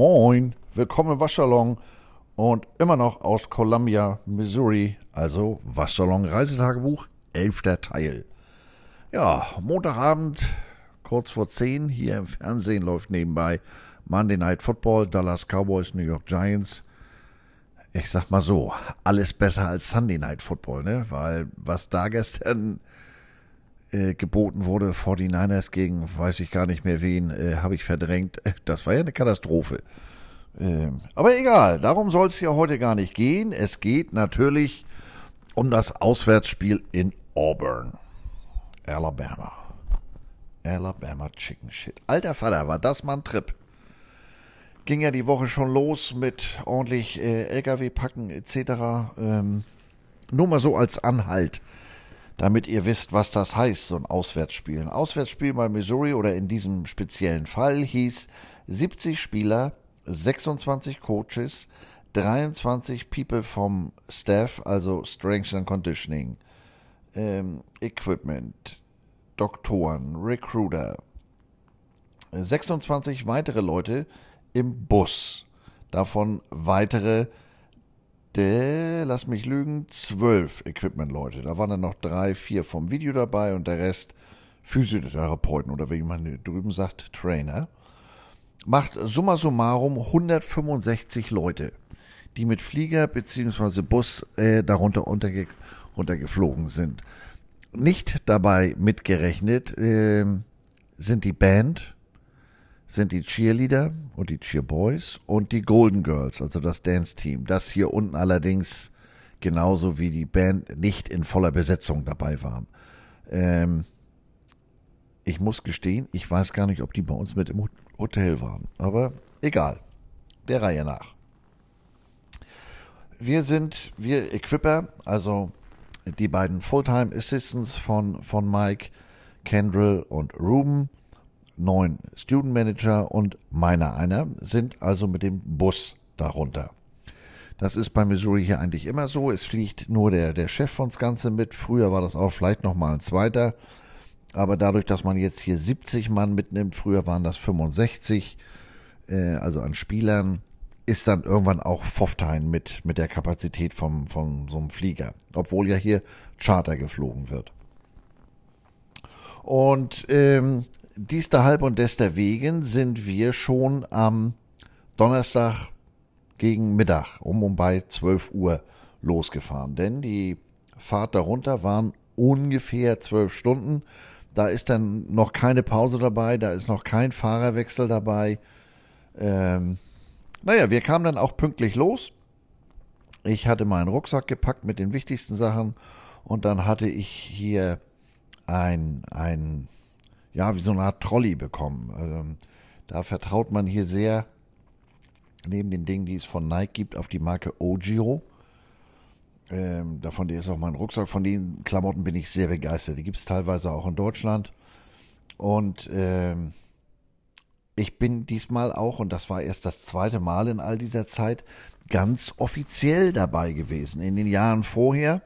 Moin, willkommen im Waschsalon und immer noch aus Columbia, Missouri, also Waschsalon Reisetagebuch, elfter Teil. Ja, Montagabend, kurz vor 10, hier im Fernsehen läuft nebenbei Monday Night Football, Dallas Cowboys, New York Giants. Ich sag mal so, alles besser als Sunday Night Football, ne? Weil was da gestern äh, geboten wurde, 49ers gegen weiß ich gar nicht mehr wen, äh, habe ich verdrängt. Äh, das war ja eine Katastrophe. Ähm, aber egal, darum soll es ja heute gar nicht gehen. Es geht natürlich um das Auswärtsspiel in Auburn, Alabama. Alabama Chicken Shit. Alter Vater, war das mal ein Trip. Ging ja die Woche schon los mit ordentlich äh, LKW packen etc. Ähm, nur mal so als Anhalt damit ihr wisst, was das heißt, so ein Auswärtsspiel. Ein Auswärtsspiel bei Missouri oder in diesem speziellen Fall hieß 70 Spieler, 26 Coaches, 23 People vom Staff, also Strength and Conditioning, ähm, Equipment, Doktoren, Recruiter, 26 weitere Leute im Bus, davon weitere der, lass mich lügen, zwölf Equipment-Leute. Da waren dann noch drei, vier vom Video dabei und der Rest Physiotherapeuten oder wie man drüben sagt, Trainer. Macht summa summarum 165 Leute, die mit Flieger bzw. Bus äh, darunter unterge runtergeflogen sind. Nicht dabei mitgerechnet äh, sind die Band, sind die Cheerleader und die Cheerboys und die Golden Girls, also das Dance-Team. Das hier unten allerdings genauso wie die Band nicht in voller Besetzung dabei waren. Ähm, ich muss gestehen, ich weiß gar nicht, ob die bei uns mit im Hotel waren. Aber egal. Der Reihe nach. Wir sind, wir Equipper, also die beiden Fulltime Assistants von, von Mike, Kendrill und Ruben neun Student Manager und meiner einer sind also mit dem Bus darunter. Das ist bei Missouri hier eigentlich immer so. Es fliegt nur der, der Chef von Ganze mit. Früher war das auch vielleicht nochmal ein zweiter. Aber dadurch, dass man jetzt hier 70 Mann mitnimmt, früher waren das 65, äh, also an Spielern, ist dann irgendwann auch Pfofftein mit, mit der Kapazität vom, von so einem Flieger. Obwohl ja hier Charter geflogen wird. Und ähm, dies halb und deswegen sind wir schon am Donnerstag gegen Mittag um und bei 12 Uhr losgefahren. Denn die Fahrt darunter waren ungefähr 12 Stunden. Da ist dann noch keine Pause dabei, da ist noch kein Fahrerwechsel dabei. Ähm, naja, wir kamen dann auch pünktlich los. Ich hatte meinen Rucksack gepackt mit den wichtigsten Sachen und dann hatte ich hier ein, ein ja, wie so eine Art Trolley bekommen. Also, da vertraut man hier sehr, neben den Dingen, die es von Nike gibt, auf die Marke Ogio. Ähm, davon der ist auch mein Rucksack. Von den Klamotten bin ich sehr begeistert. Die gibt es teilweise auch in Deutschland. Und ähm, ich bin diesmal auch, und das war erst das zweite Mal in all dieser Zeit, ganz offiziell dabei gewesen. In den Jahren vorher,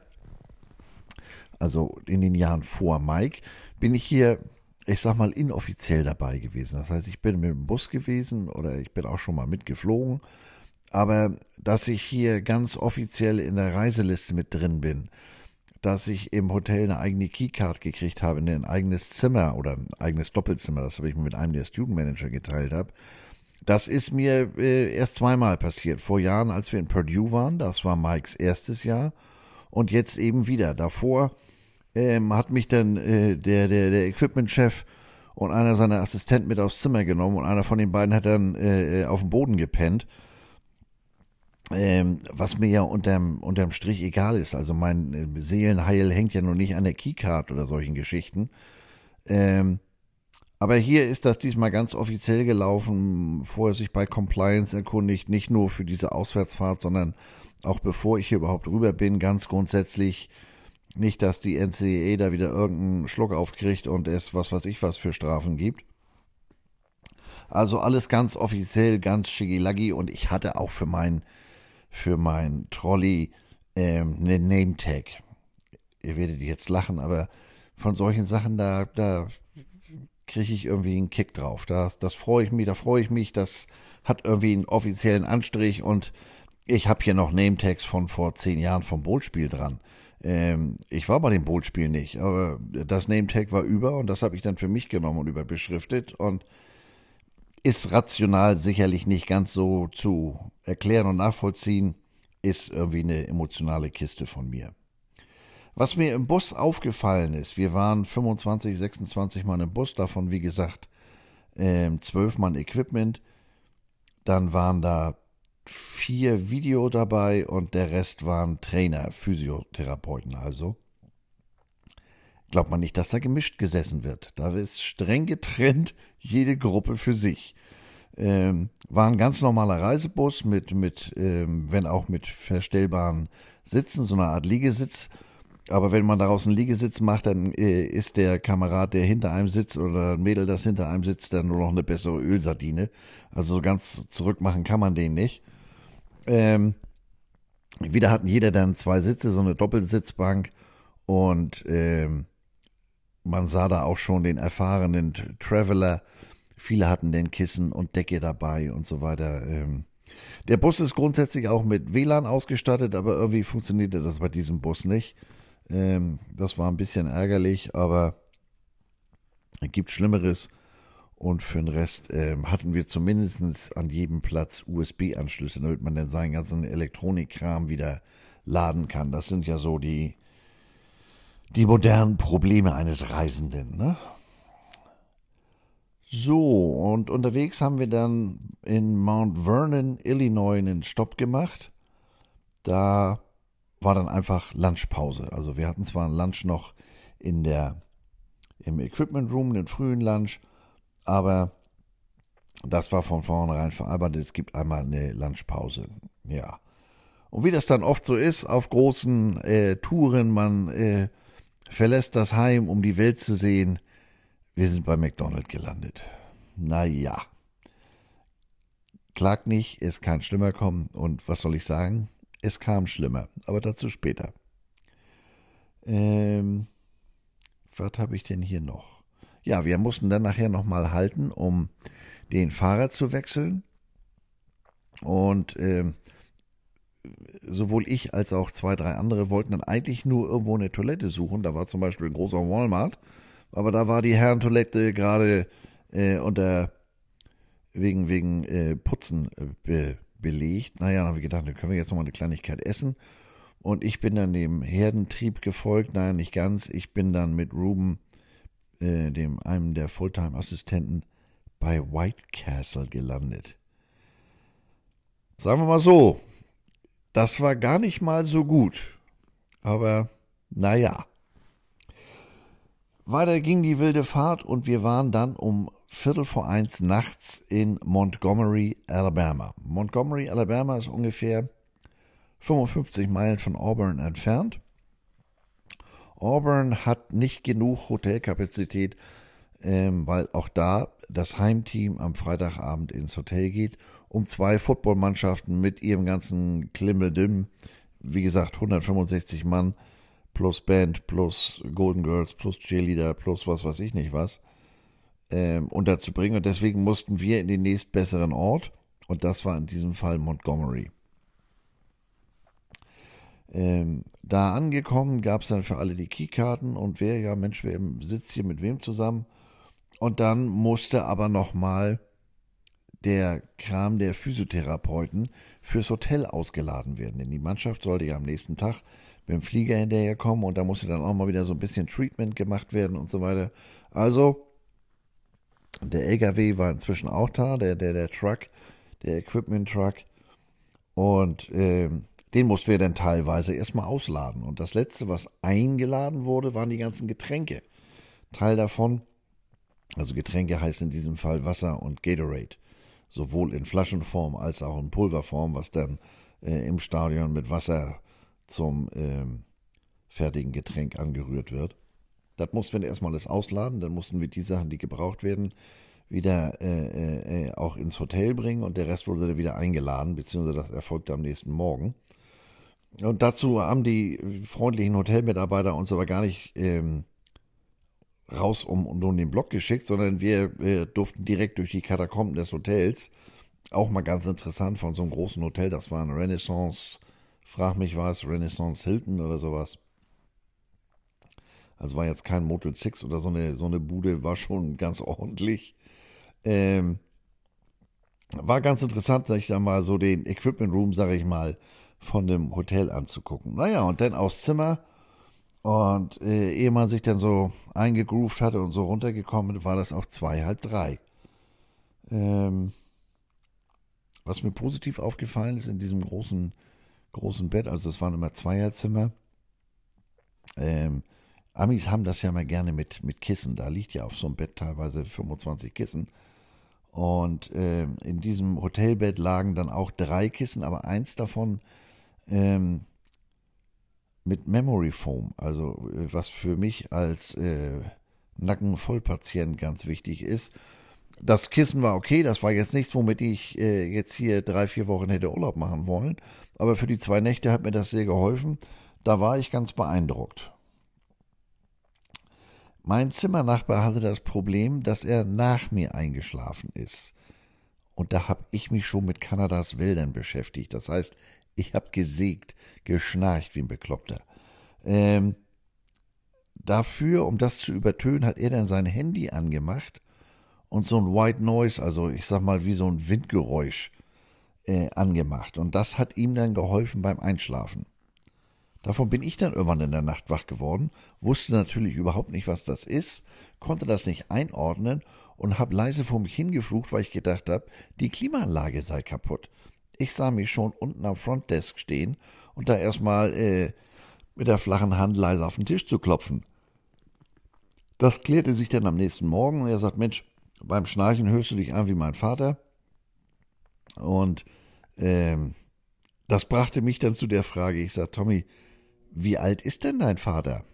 also in den Jahren vor Mike, bin ich hier ich sag mal, inoffiziell dabei gewesen. Das heißt, ich bin mit dem Bus gewesen oder ich bin auch schon mal mitgeflogen. Aber dass ich hier ganz offiziell in der Reiseliste mit drin bin, dass ich im Hotel eine eigene Keycard gekriegt habe, in ein eigenes Zimmer oder ein eigenes Doppelzimmer, das habe ich mit einem der Student Manager geteilt habe. Das ist mir äh, erst zweimal passiert. Vor Jahren, als wir in Purdue waren, das war Mikes erstes Jahr. Und jetzt eben wieder. Davor ähm, hat mich dann äh, der, der, der Equipment-Chef und einer seiner Assistenten mit aufs Zimmer genommen und einer von den beiden hat dann äh, äh, auf dem Boden gepennt. Ähm, was mir ja unterm, unterm Strich egal ist. Also mein äh, Seelenheil hängt ja noch nicht an der Keycard oder solchen Geschichten. Ähm, aber hier ist das diesmal ganz offiziell gelaufen, vorher sich bei Compliance erkundigt, nicht nur für diese Auswärtsfahrt, sondern auch bevor ich hier überhaupt rüber bin, ganz grundsätzlich nicht, dass die NCAA da wieder irgendeinen Schluck aufkriegt und es was weiß ich was für Strafen gibt. Also alles ganz offiziell, ganz schigilaggi und ich hatte auch für mein, für mein Trolley ähm, eine Name-Tag. Ihr werdet jetzt lachen, aber von solchen Sachen, da, da kriege ich irgendwie einen Kick drauf. Das, das freue ich mich, da freue ich mich, das hat irgendwie einen offiziellen Anstrich und ich habe hier noch Nametags von vor zehn Jahren vom Bootspiel dran. Ähm, ich war bei dem Bootspiel nicht, aber das Nametag war über und das habe ich dann für mich genommen und überbeschriftet und ist rational sicherlich nicht ganz so zu erklären und nachvollziehen, ist irgendwie eine emotionale Kiste von mir. Was mir im Bus aufgefallen ist, wir waren 25, 26 Mann im Bus, davon wie gesagt ähm, 12 Mann Equipment, dann waren da vier Video dabei und der Rest waren Trainer, Physiotherapeuten also. Glaubt man nicht, dass da gemischt gesessen wird. Da ist streng getrennt jede Gruppe für sich. Ähm, war ein ganz normaler Reisebus mit, mit ähm, wenn auch mit verstellbaren Sitzen, so eine Art Liegesitz. Aber wenn man daraus einen Liegesitz macht, dann äh, ist der Kamerad, der hinter einem sitzt oder ein Mädel, das hinter einem sitzt, dann nur noch eine bessere Ölsardine. Also so ganz zurückmachen kann man den nicht. Ähm, wieder hatten jeder dann zwei Sitze, so eine Doppelsitzbank und ähm, man sah da auch schon den erfahrenen Traveler. Viele hatten den Kissen und Decke dabei und so weiter. Ähm, der Bus ist grundsätzlich auch mit WLAN ausgestattet, aber irgendwie funktionierte das bei diesem Bus nicht. Ähm, das war ein bisschen ärgerlich, aber es gibt Schlimmeres. Und für den Rest äh, hatten wir zumindest an jedem Platz USB-Anschlüsse, damit man dann seinen ganzen Elektronikkram wieder laden kann. Das sind ja so die, die modernen Probleme eines Reisenden. Ne? So, und unterwegs haben wir dann in Mount Vernon, Illinois, einen Stopp gemacht. Da war dann einfach Lunchpause. Also wir hatten zwar einen Lunch noch in der, im Equipment Room, den frühen Lunch, aber das war von vornherein verarbeitet. Es gibt einmal eine Lunchpause. Ja. Und wie das dann oft so ist, auf großen äh, Touren, man äh, verlässt das Heim, um die Welt zu sehen. Wir sind bei McDonald's gelandet. Naja. Klagt nicht, es kann schlimmer kommen. Und was soll ich sagen? Es kam schlimmer. Aber dazu später. Ähm, was habe ich denn hier noch? Ja, wir mussten dann nachher nochmal halten, um den Fahrer zu wechseln. Und äh, sowohl ich als auch zwei, drei andere wollten dann eigentlich nur irgendwo eine Toilette suchen. Da war zum Beispiel ein großer Walmart, aber da war die Herrentoilette gerade äh, unter wegen, wegen äh, Putzen äh, be, belegt. Naja, dann haben wir gedacht, dann können wir jetzt nochmal eine Kleinigkeit essen. Und ich bin dann dem Herdentrieb gefolgt. Nein, nicht ganz. Ich bin dann mit Ruben äh, dem einem der Fulltime-Assistenten bei White Castle gelandet. Sagen wir mal so, das war gar nicht mal so gut. Aber naja. Weiter ging die wilde Fahrt und wir waren dann um Viertel vor eins nachts in Montgomery, Alabama. Montgomery, Alabama ist ungefähr 55 Meilen von Auburn entfernt. Auburn hat nicht genug Hotelkapazität, ähm, weil auch da das Heimteam am Freitagabend ins Hotel geht, um zwei Footballmannschaften mit ihrem ganzen Klimmeldim, wie gesagt 165 Mann plus Band plus Golden Girls plus Cheerleader plus was weiß ich nicht was ähm, unterzubringen. Und deswegen mussten wir in den nächstbesseren Ort. Und das war in diesem Fall Montgomery. Ähm, da angekommen gab es dann für alle die Keykarten und wer, ja Mensch, wer sitzt hier mit wem zusammen? Und dann musste aber nochmal der Kram der Physiotherapeuten fürs Hotel ausgeladen werden. Denn die Mannschaft sollte ja am nächsten Tag mit dem Flieger hinterherkommen und da musste dann auch mal wieder so ein bisschen Treatment gemacht werden und so weiter. Also, der LKW war inzwischen auch da, der, der, der Truck, der Equipment Truck. Und ähm, den mussten wir dann teilweise erstmal ausladen. Und das letzte, was eingeladen wurde, waren die ganzen Getränke. Teil davon, also Getränke heißt in diesem Fall Wasser und Gatorade. Sowohl in Flaschenform als auch in Pulverform, was dann äh, im Stadion mit Wasser zum äh, fertigen Getränk angerührt wird. Das mussten wir erstmal alles ausladen, dann mussten wir die Sachen, die gebraucht werden, wieder äh, äh, äh auch ins Hotel bringen und der Rest wurde dann wieder eingeladen, beziehungsweise das erfolgte am nächsten Morgen. Und dazu haben die freundlichen Hotelmitarbeiter uns aber gar nicht ähm, raus um, um, den Block geschickt, sondern wir äh, durften direkt durch die Katakomben des Hotels auch mal ganz interessant von so einem großen Hotel. Das war ein Renaissance, frag mich was, Renaissance Hilton oder sowas. Also war jetzt kein Motel Six oder so eine, so eine Bude, war schon ganz ordentlich. Ähm, war ganz interessant, sich da mal so den Equipment Room, sag ich mal, von dem Hotel anzugucken. Naja, und dann aufs Zimmer. Und äh, ehe man sich dann so eingegroovt hatte und so runtergekommen, war das auch zwei, halb drei. Ähm, was mir positiv aufgefallen ist in diesem großen, großen Bett, also es waren immer Zweierzimmer. Ähm, Amis haben das ja mal gerne mit, mit Kissen. Da liegt ja auf so einem Bett teilweise 25 Kissen. Und äh, in diesem Hotelbett lagen dann auch drei Kissen, aber eins davon ähm, mit Memory Foam, also äh, was für mich als äh, Nackenvollpatient ganz wichtig ist. Das Kissen war okay, das war jetzt nichts, womit ich äh, jetzt hier drei, vier Wochen hätte Urlaub machen wollen. Aber für die zwei Nächte hat mir das sehr geholfen. Da war ich ganz beeindruckt. Mein Zimmernachbar hatte das Problem, dass er nach mir eingeschlafen ist. Und da habe ich mich schon mit Kanadas Wäldern beschäftigt. Das heißt, ich habe gesägt, geschnarcht wie ein Bekloppter. Ähm, dafür, um das zu übertönen, hat er dann sein Handy angemacht und so ein White Noise, also ich sag mal wie so ein Windgeräusch, äh, angemacht. Und das hat ihm dann geholfen beim Einschlafen. Davon bin ich dann irgendwann in der Nacht wach geworden, wusste natürlich überhaupt nicht, was das ist, konnte das nicht einordnen und habe leise vor mich hingeflucht, weil ich gedacht habe, die Klimaanlage sei kaputt. Ich sah mich schon unten am Frontdesk stehen und da erstmal äh, mit der flachen Hand leise auf den Tisch zu klopfen. Das klärte sich dann am nächsten Morgen und er sagt, Mensch, beim Schnarchen hörst du dich an wie mein Vater. Und ähm, das brachte mich dann zu der Frage, ich sage, Tommy, wie alt ist denn dein Vater?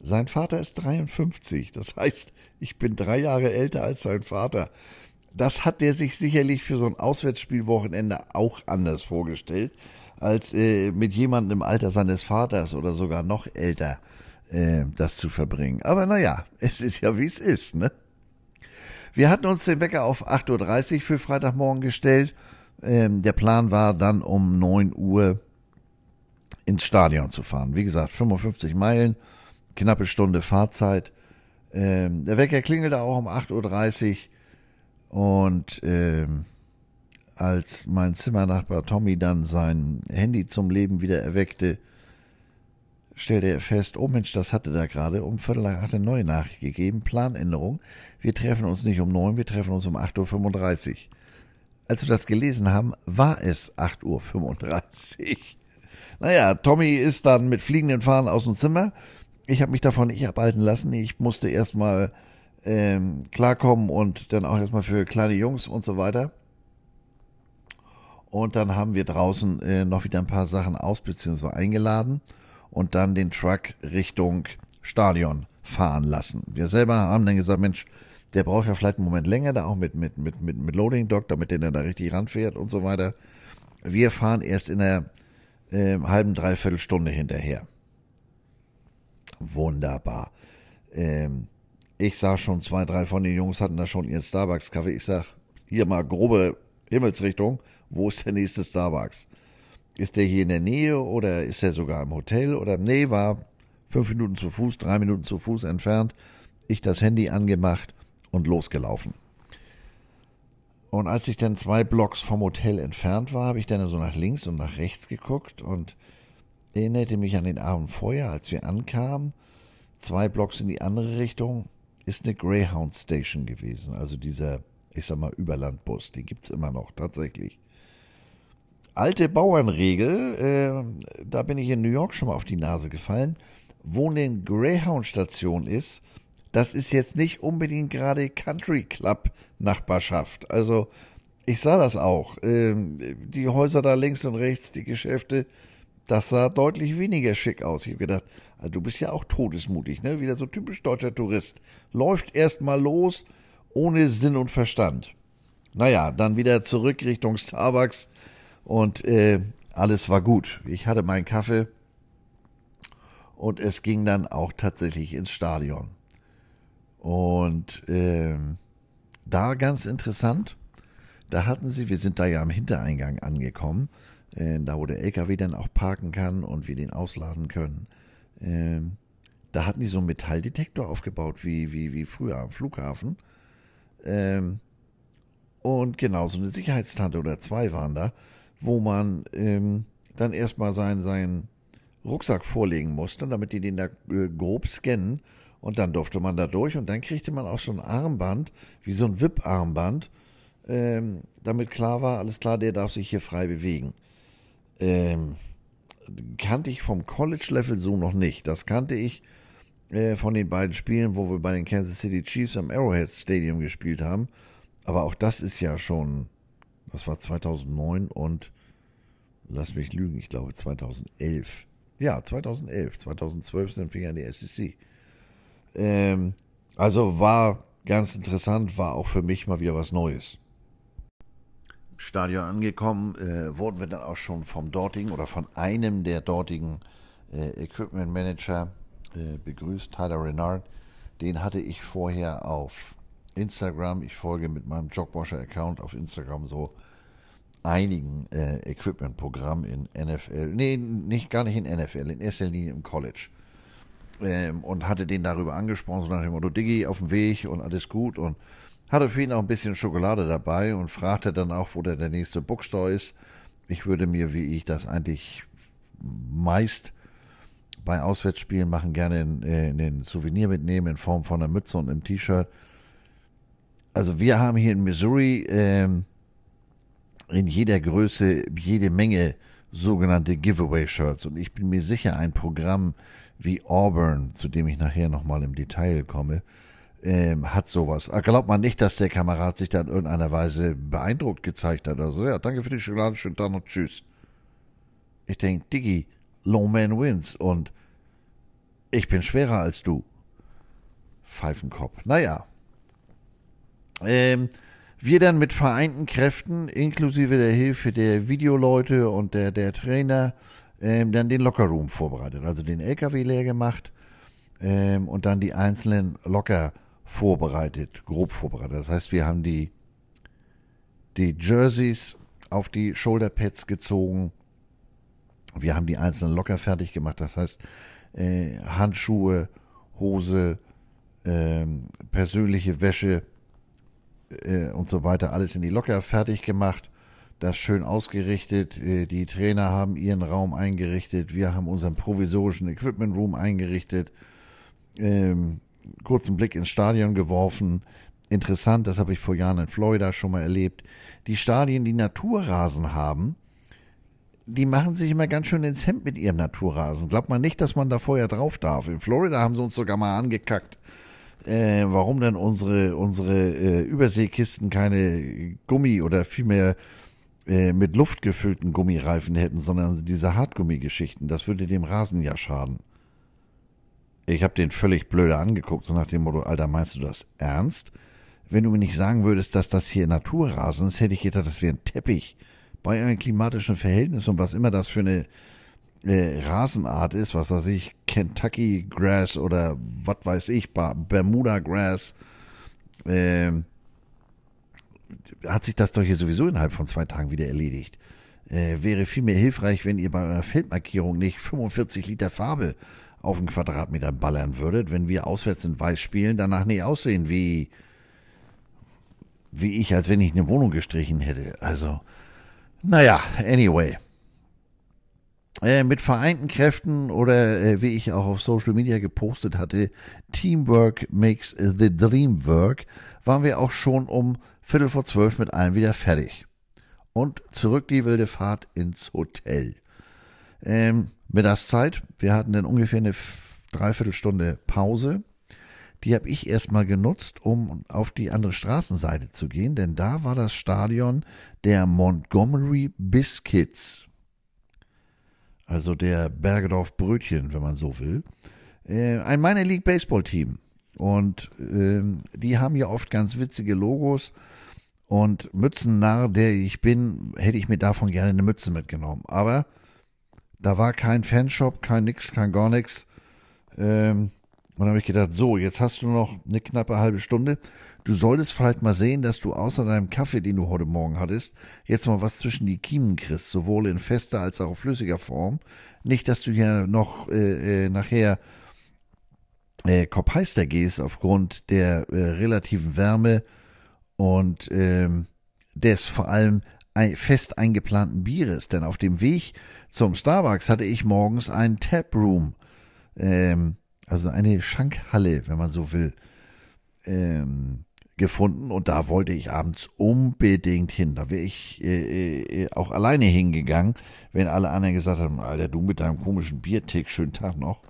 Sein Vater ist 53, das heißt, ich bin drei Jahre älter als sein Vater. Das hat der sich sicherlich für so ein Auswärtsspielwochenende auch anders vorgestellt, als äh, mit jemandem im Alter seines Vaters oder sogar noch älter äh, das zu verbringen. Aber naja, es ist ja wie es ist, ne? Wir hatten uns den Wecker auf 8.30 Uhr für Freitagmorgen gestellt. Ähm, der Plan war dann um 9 Uhr ins Stadion zu fahren. Wie gesagt, 55 Meilen, knappe Stunde Fahrzeit. Ähm, der Wecker klingelte auch um 8.30 Uhr. Und ähm, als mein Zimmernachbar Tommy dann sein Handy zum Leben wieder erweckte, stellte er fest, oh Mensch, das hatte da gerade um Viertel nach acht eine neue Nachricht gegeben, Planänderung. Wir treffen uns nicht um neun, wir treffen uns um 8.35 Uhr. Als wir das gelesen haben, war es 8.35 Uhr. Naja, Tommy ist dann mit fliegenden Fahnen aus dem Zimmer. Ich habe mich davon nicht abhalten lassen. Ich musste erstmal ähm, klarkommen und dann auch erstmal für kleine Jungs und so weiter. Und dann haben wir draußen äh, noch wieder ein paar Sachen aus bzw. eingeladen und dann den Truck Richtung Stadion fahren lassen. Wir selber haben dann gesagt, Mensch, der braucht ja vielleicht einen Moment länger, da auch mit, mit, mit, mit, mit Loading Dock, damit der da richtig ranfährt und so weiter. Wir fahren erst in der äh, halben, dreiviertel Stunde hinterher. Wunderbar. Ähm, ich sah schon, zwei, drei von den Jungs hatten da schon ihren Starbucks-Kaffee. Ich sag, hier mal grobe Himmelsrichtung, wo ist der nächste Starbucks? Ist der hier in der Nähe oder ist er sogar im Hotel? Oder nee, war fünf Minuten zu Fuß, drei Minuten zu Fuß entfernt. Ich das Handy angemacht und losgelaufen. Und als ich dann zwei Blocks vom Hotel entfernt war, habe ich dann so nach links und nach rechts geguckt und erinnerte mich an den Abend vorher, als wir ankamen. Zwei Blocks in die andere Richtung ist eine Greyhound Station gewesen. Also dieser, ich sag mal, Überlandbus. Die gibt's immer noch, tatsächlich. Alte Bauernregel, äh, da bin ich in New York schon mal auf die Nase gefallen. Wo eine Greyhound-Station ist, das ist jetzt nicht unbedingt gerade Country Club Nachbarschaft. Also ich sah das auch. Ähm, die Häuser da links und rechts, die Geschäfte, das sah deutlich weniger schick aus. Ich habe gedacht, also du bist ja auch todesmutig, ne? Wieder so typisch deutscher Tourist. Läuft erst mal los, ohne Sinn und Verstand. Naja, dann wieder zurück Richtung Starbucks und äh, alles war gut. Ich hatte meinen Kaffee und es ging dann auch tatsächlich ins Stadion. Und äh, da ganz interessant, da hatten sie, wir sind da ja am Hintereingang angekommen, äh, da wo der LKW dann auch parken kann und wir den ausladen können. Ähm, da hatten die so einen Metalldetektor aufgebaut, wie, wie, wie früher am Flughafen. Ähm, und genau, so eine Sicherheitstante oder zwei waren da, wo man ähm, dann erstmal seinen, seinen Rucksack vorlegen musste, damit die den da äh, grob scannen. Und dann durfte man da durch und dann kriegte man auch so ein Armband, wie so ein VIP-Armband, ähm, damit klar war, alles klar, der darf sich hier frei bewegen. Ähm, kannte ich vom College-Level so noch nicht. Das kannte ich äh, von den beiden Spielen, wo wir bei den Kansas City Chiefs am Arrowhead Stadium gespielt haben. Aber auch das ist ja schon, das war 2009 und lass mich lügen, ich glaube 2011. Ja, 2011. 2012 sind wir ja in der SEC. Ähm, also war ganz interessant, war auch für mich mal wieder was Neues. Stadion angekommen, äh, wurden wir dann auch schon vom dortigen oder von einem der dortigen äh, Equipment Manager äh, begrüßt, Tyler Renard. Den hatte ich vorher auf Instagram. Ich folge mit meinem Jogwasher-Account auf Instagram so einigen äh, Equipment-Programmen in NFL. Nee, nicht gar nicht in NFL, in erster Linie im College. Ähm, und hatte den darüber angesprochen, so nach dem Motto, Diggi, auf dem Weg und alles gut. Und hatte für ihn auch ein bisschen Schokolade dabei und fragte dann auch, wo der, der nächste Bookstore ist. Ich würde mir, wie ich das eigentlich meist bei Auswärtsspielen machen, gerne in, in den Souvenir mitnehmen in Form von einer Mütze und einem T-Shirt. Also wir haben hier in Missouri ähm, in jeder Größe jede Menge sogenannte Giveaway-Shirts und ich bin mir sicher, ein Programm wie Auburn, zu dem ich nachher nochmal im Detail komme, ähm, hat sowas. Ah, glaubt man nicht, dass der Kamerad sich da in irgendeiner Weise beeindruckt gezeigt hat. Also, ja, danke für die Schokolade, schönen Tag und tschüss. Ich denke, Diggi, Low Man wins und ich bin schwerer als du. Pfeifenkopf. Naja. Ähm, wir dann mit vereinten Kräften, inklusive der Hilfe der Videoleute und der, der Trainer, ähm, dann den Lockerroom vorbereitet. Also den LKW leer gemacht ähm, und dann die einzelnen Locker vorbereitet, grob vorbereitet. Das heißt, wir haben die, die Jerseys auf die Shoulderpads gezogen. Wir haben die einzelnen locker fertig gemacht. Das heißt, äh, Handschuhe, Hose, äh, persönliche Wäsche äh, und so weiter, alles in die Locker fertig gemacht. Das schön ausgerichtet. Äh, die Trainer haben ihren Raum eingerichtet. Wir haben unseren provisorischen Equipment Room eingerichtet. Ähm, kurzen Blick ins Stadion geworfen. Interessant, das habe ich vor Jahren in Florida schon mal erlebt. Die Stadien, die Naturrasen haben, die machen sich immer ganz schön ins Hemd mit ihrem Naturrasen. Glaubt man nicht, dass man da vorher drauf darf. In Florida haben sie uns sogar mal angekackt, äh, warum denn unsere, unsere äh, Überseekisten keine Gummi oder vielmehr äh, mit Luft gefüllten Gummireifen hätten, sondern diese Hartgummigeschichten. Das würde dem Rasen ja schaden. Ich habe den völlig blöde angeguckt, so nach dem Motto, Alter, meinst du das ernst? Wenn du mir nicht sagen würdest, dass das hier Naturrasen ist, hätte ich gedacht, das wäre ein Teppich. Bei einem klimatischen Verhältnis und was immer das für eine äh, Rasenart ist, was weiß ich, Kentucky Grass oder was weiß ich, Bermuda Grass, äh, hat sich das doch hier sowieso innerhalb von zwei Tagen wieder erledigt. Äh, wäre viel mehr hilfreich, wenn ihr bei einer Feldmarkierung nicht 45 Liter Farbe auf einen Quadratmeter ballern würdet, wenn wir auswärts in Weiß spielen, danach nicht aussehen wie, wie ich, als wenn ich eine Wohnung gestrichen hätte. Also, naja, anyway. Äh, mit vereinten Kräften oder äh, wie ich auch auf Social Media gepostet hatte, Teamwork makes the dream work, waren wir auch schon um Viertel vor zwölf mit allen wieder fertig. Und zurück die wilde Fahrt ins Hotel. Ähm, Mittagszeit. Wir hatten dann ungefähr eine Dreiviertelstunde Pause. Die habe ich erstmal genutzt, um auf die andere Straßenseite zu gehen, denn da war das Stadion der Montgomery Biscuits. Also der Bergedorf Brötchen, wenn man so will. Äh, ein Minor League Baseball Team. Und äh, die haben ja oft ganz witzige Logos. Und Mützennarr, der ich bin, hätte ich mir davon gerne eine Mütze mitgenommen. Aber da war kein Fanshop, kein nix, kein gar nix. Ähm, Und dann habe ich gedacht, so, jetzt hast du noch eine knappe halbe Stunde. Du solltest vielleicht mal sehen, dass du außer deinem Kaffee, den du heute Morgen hattest, jetzt mal was zwischen die Kiemen kriegst, sowohl in fester als auch flüssiger Form. Nicht, dass du hier noch äh, äh, nachher äh, kopfheister gehst aufgrund der äh, relativen Wärme und ähm, des vor allem fest eingeplanten Bieres. Denn auf dem Weg zum Starbucks hatte ich morgens einen Taproom, ähm, also eine Schankhalle, wenn man so will, ähm, gefunden und da wollte ich abends unbedingt hin. Da wäre ich äh, äh, auch alleine hingegangen, wenn alle anderen gesagt haben, Alter, du mit deinem komischen Biertick, schönen Tag noch.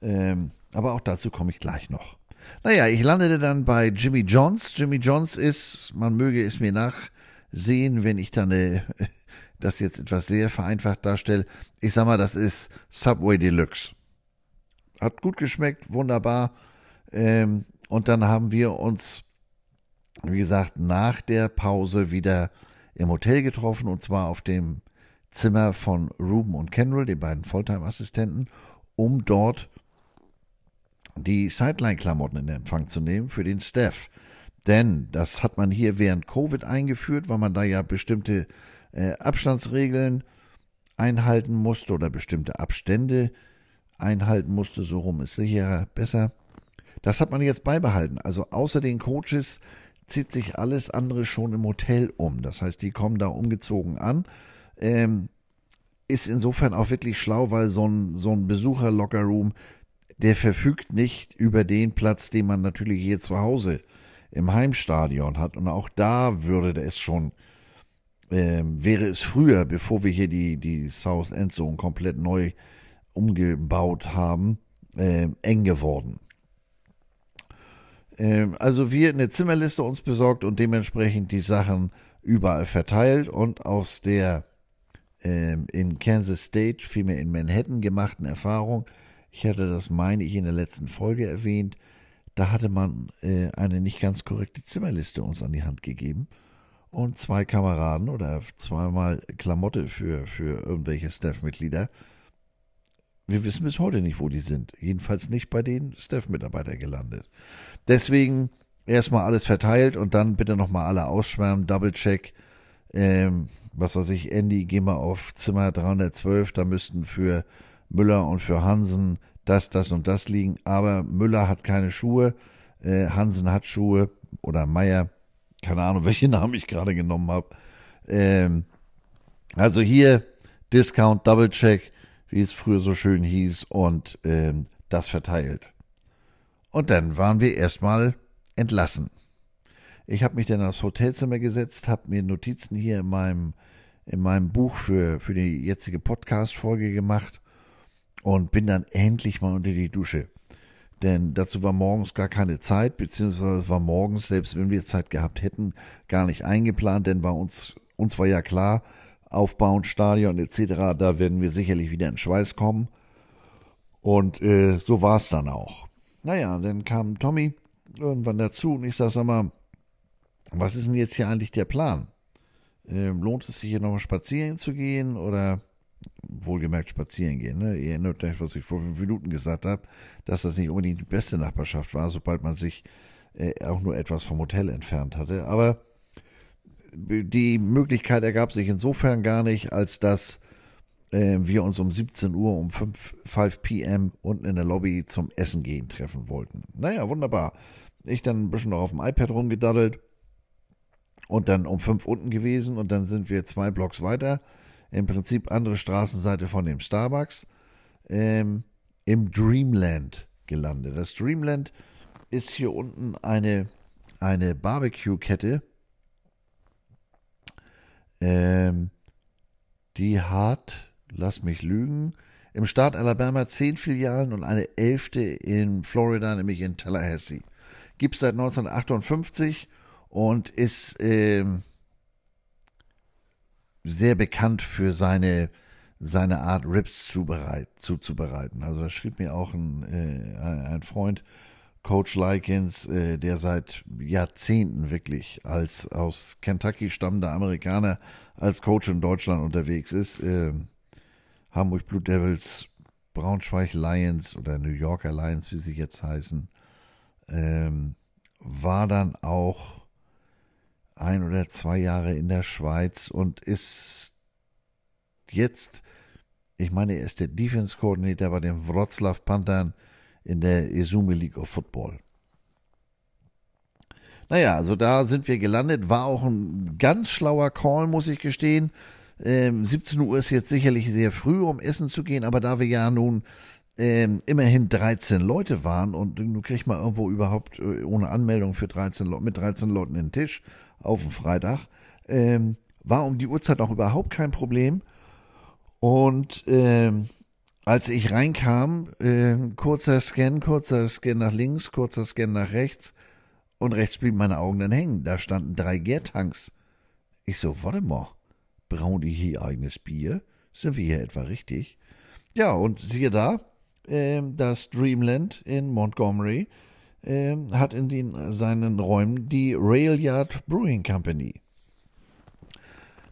Ähm, aber auch dazu komme ich gleich noch. Naja, ich landete dann bei Jimmy Johns. Jimmy Johns ist, man möge es mir nachsehen, wenn ich dann äh, das jetzt etwas sehr vereinfacht darstelle. Ich sag mal, das ist Subway Deluxe. Hat gut geschmeckt, wunderbar. Ähm, und dann haben wir uns wie gesagt, nach der Pause wieder im Hotel getroffen und zwar auf dem Zimmer von Ruben und Kendall, den beiden Volltime-Assistenten, um dort die Sideline-Klamotten in Empfang zu nehmen für den Staff. Denn das hat man hier während Covid eingeführt, weil man da ja bestimmte äh, Abstandsregeln einhalten musste oder bestimmte Abstände einhalten musste. So rum ist sicherer, besser. Das hat man jetzt beibehalten. Also außer den Coaches zieht sich alles andere schon im Hotel um. Das heißt, die kommen da umgezogen an. Ähm, ist insofern auch wirklich schlau, weil so ein, so ein Besucher-Lockerroom, der verfügt nicht über den Platz, den man natürlich hier zu Hause im Heimstadion hat. Und auch da würde es schon, ähm, wäre es früher, bevor wir hier die, die South End Zone komplett neu umgebaut haben, äh, eng geworden. Ähm, also wir eine Zimmerliste uns besorgt und dementsprechend die Sachen überall verteilt und aus der ähm, in Kansas State, vielmehr in Manhattan gemachten Erfahrung, ich hatte das, meine ich, in der letzten Folge erwähnt, da hatte man äh, eine nicht ganz korrekte Zimmerliste uns an die Hand gegeben und zwei Kameraden oder zweimal Klamotte für, für irgendwelche Staff-Mitglieder. Wir wissen bis heute nicht, wo die sind. Jedenfalls nicht bei den Staff-Mitarbeitern gelandet. Deswegen erstmal alles verteilt und dann bitte nochmal alle ausschwärmen, Double-Check. Ähm, was weiß ich, Andy, geh mal auf Zimmer 312, da müssten für Müller und für Hansen das, das und das liegen. Aber Müller hat keine Schuhe, äh, Hansen hat Schuhe oder Meier, keine Ahnung, welche Namen ich gerade genommen habe. Ähm, also hier Discount, Double Check, wie es früher so schön hieß, und ähm, das verteilt. Und dann waren wir erstmal entlassen. Ich habe mich dann aufs Hotelzimmer gesetzt, habe mir Notizen hier in meinem, in meinem Buch für, für die jetzige Podcast-Folge gemacht und bin dann endlich mal unter die Dusche. Denn dazu war morgens gar keine Zeit, beziehungsweise war morgens, selbst wenn wir Zeit gehabt hätten, gar nicht eingeplant, denn bei uns, uns war ja klar, Aufbauen, Stadion etc., da werden wir sicherlich wieder in Schweiß kommen. Und äh, so war es dann auch. Naja, dann kam Tommy irgendwann dazu und ich sag, sag mal, was ist denn jetzt hier eigentlich der Plan? Ähm, lohnt es sich hier nochmal spazieren zu gehen oder wohlgemerkt spazieren gehen? Ne? Ihr erinnert euch, was ich vor fünf Minuten gesagt habe, dass das nicht unbedingt die beste Nachbarschaft war, sobald man sich äh, auch nur etwas vom Hotel entfernt hatte. Aber die Möglichkeit ergab sich insofern gar nicht, als dass äh, wir uns um 17 Uhr um 5, 5 p.m. unten in der Lobby zum Essen gehen treffen wollten. Naja, wunderbar. Ich dann ein bisschen noch auf dem iPad rumgedaddelt und dann um 5 unten gewesen und dann sind wir zwei Blocks weiter, im Prinzip andere Straßenseite von dem Starbucks, ähm, im Dreamland gelandet. Das Dreamland ist hier unten eine, eine Barbecue-Kette, ähm, die hat lass mich lügen, im Staat Alabama zehn Filialen und eine elfte in Florida, nämlich in Tallahassee. Gibt es seit 1958 und ist äh, sehr bekannt für seine, seine Art Rips zubereit, zuzubereiten. Also da schrieb mir auch ein, äh, ein Freund, Coach Likens, äh, der seit Jahrzehnten wirklich als aus Kentucky stammender Amerikaner als Coach in Deutschland unterwegs ist. Äh, Hamburg Blue Devils, Braunschweig Lions oder New Yorker Lions, wie sie jetzt heißen, ähm, war dann auch ein oder zwei Jahre in der Schweiz und ist jetzt, ich meine, er ist der Defense Coordinator bei den Wroclaw Panthern in der Izumi League of Football. Naja, also da sind wir gelandet. War auch ein ganz schlauer Call, muss ich gestehen. Ähm, 17 Uhr ist jetzt sicherlich sehr früh, um essen zu gehen, aber da wir ja nun ähm, immerhin 13 Leute waren und du kriegst mal irgendwo überhaupt äh, ohne Anmeldung für 13 mit 13 Leuten den Tisch auf dem Freitag, ähm, war um die Uhrzeit auch überhaupt kein Problem. Und ähm, als ich reinkam, äh, kurzer Scan, kurzer Scan nach links, kurzer Scan nach rechts und rechts blieben meine Augen dann hängen. Da standen drei Gärtanks. Ich so, warte mal brauen die hier eigenes Bier? Sind wir hier etwa richtig? Ja, und siehe da, äh, das Dreamland in Montgomery äh, hat in den, seinen Räumen die Railyard Brewing Company.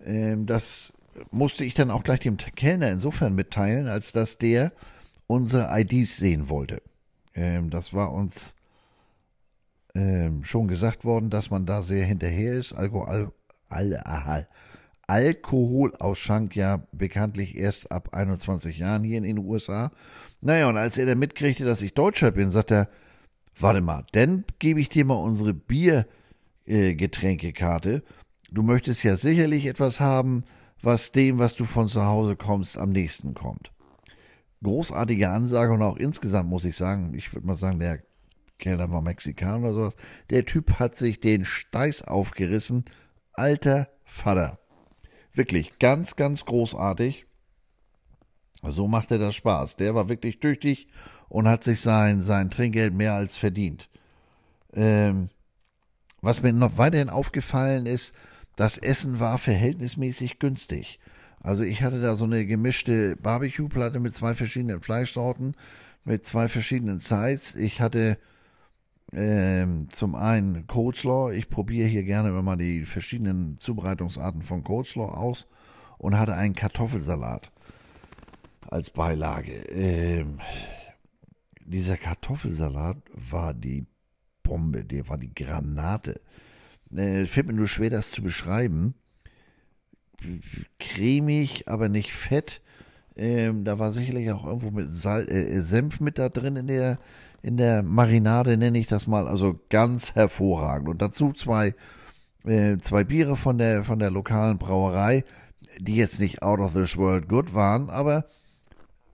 Äh, das musste ich dann auch gleich dem Kellner insofern mitteilen, als dass der unsere IDs sehen wollte. Ähm, das war uns ähm, schon gesagt worden, dass man da sehr hinterher ist. Alkohol, Al, Al, Alkoholausschank ja bekanntlich erst ab 21 Jahren hier in den USA. Naja, und als er dann mitkriegte, dass ich Deutscher bin, sagt er, warte mal, dann gebe ich dir mal unsere Biergetränkekarte. Äh, du möchtest ja sicherlich etwas haben, was dem, was du von zu Hause kommst, am nächsten kommt. Großartige Ansage und auch insgesamt muss ich sagen, ich würde mal sagen, der Kellner war Mexikaner oder sowas. Der Typ hat sich den Steiß aufgerissen. Alter Vater. Wirklich ganz, ganz großartig. So macht er das Spaß. Der war wirklich tüchtig und hat sich sein, sein Trinkgeld mehr als verdient. Ähm, was mir noch weiterhin aufgefallen ist, das Essen war verhältnismäßig günstig. Also ich hatte da so eine gemischte Barbecue-Platte mit zwei verschiedenen Fleischsorten, mit zwei verschiedenen Sides. Ich hatte ähm, zum einen Coleslaw. Ich probiere hier gerne immer mal die verschiedenen Zubereitungsarten von Coleslaw aus und hatte einen Kartoffelsalat als Beilage. Ähm, dieser Kartoffelsalat war die Bombe, der war die Granate. Äh, fällt mir nur schwer, das zu beschreiben. Cremig, aber nicht fett. Ähm, da war sicherlich auch irgendwo mit Sal äh, Senf mit da drin in der in der Marinade, nenne ich das mal, also ganz hervorragend. Und dazu zwei, äh, zwei Biere von der, von der lokalen Brauerei, die jetzt nicht out of this world good waren, aber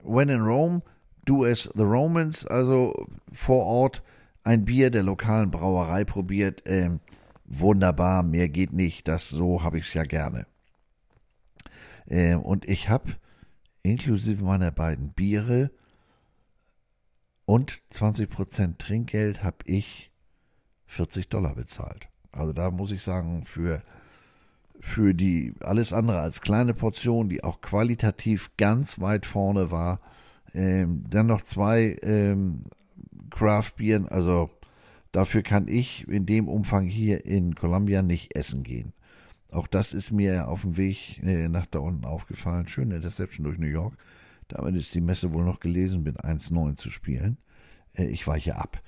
when in Rome, do as the Romans, also vor Ort ein Bier der lokalen Brauerei probiert. Äh, wunderbar, mehr geht nicht, das so habe ich es ja gerne. Äh, und ich habe inklusive meiner beiden Biere und 20% Trinkgeld habe ich 40 Dollar bezahlt. Also da muss ich sagen, für, für die alles andere als kleine Portion, die auch qualitativ ganz weit vorne war, ähm, dann noch zwei ähm, Craft-Bieren, also dafür kann ich in dem Umfang hier in Columbia nicht essen gehen. Auch das ist mir auf dem Weg äh, nach da unten aufgefallen. Schöne Deception durch New York. Damit ist die Messe wohl noch gelesen, mit 1,9 zu spielen. Äh, ich weiche ab.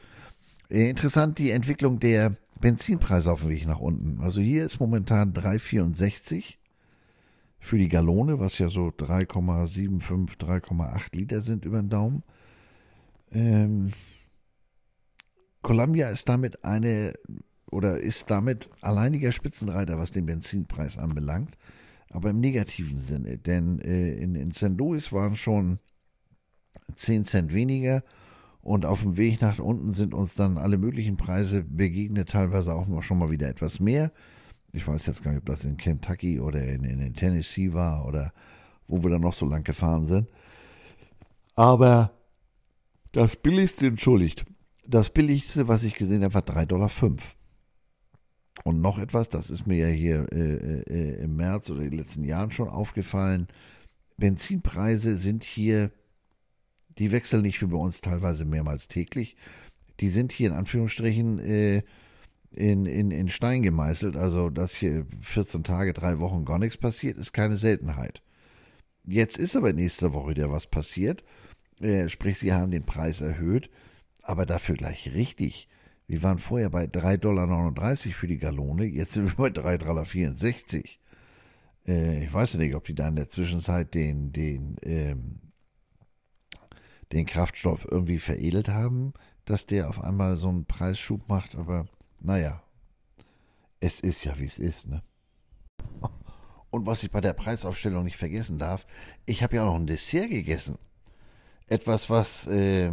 Äh, interessant die Entwicklung der Benzinpreise auf dem Weg nach unten. Also hier ist momentan 3,64 für die Gallone, was ja so 3,75, 3,8 Liter sind über den Daumen. Ähm, Columbia ist damit eine oder ist damit alleiniger Spitzenreiter, was den Benzinpreis anbelangt aber im negativen Sinne. Denn äh, in, in St. Louis waren schon 10 Cent weniger und auf dem Weg nach unten sind uns dann alle möglichen Preise begegnet, teilweise auch noch schon mal wieder etwas mehr. Ich weiß jetzt gar nicht, ob das in Kentucky oder in, in, Tennessee war oder wo wir dann noch so lang gefahren sind. Aber das billigste, entschuldigt, das billigste, was ich gesehen habe, war 3,05 Dollar. Und noch etwas, das ist mir ja hier äh, äh, im März oder in den letzten Jahren schon aufgefallen. Benzinpreise sind hier, die wechseln nicht wie bei uns teilweise mehrmals täglich. Die sind hier in Anführungsstrichen äh, in, in, in Stein gemeißelt. Also, dass hier 14 Tage, drei Wochen gar nichts passiert, ist keine Seltenheit. Jetzt ist aber nächste Woche wieder was passiert. Äh, sprich, sie haben den Preis erhöht, aber dafür gleich richtig. Wir waren vorher bei 3,39 Dollar für die Gallone, jetzt sind wir bei 3,64 Dollar. Äh, ich weiß nicht, ob die da in der Zwischenzeit den, den, ähm, den Kraftstoff irgendwie veredelt haben, dass der auf einmal so einen Preisschub macht, aber naja, es ist ja wie es ist, ne? Und was ich bei der Preisaufstellung nicht vergessen darf, ich habe ja noch ein Dessert gegessen. Etwas, was äh,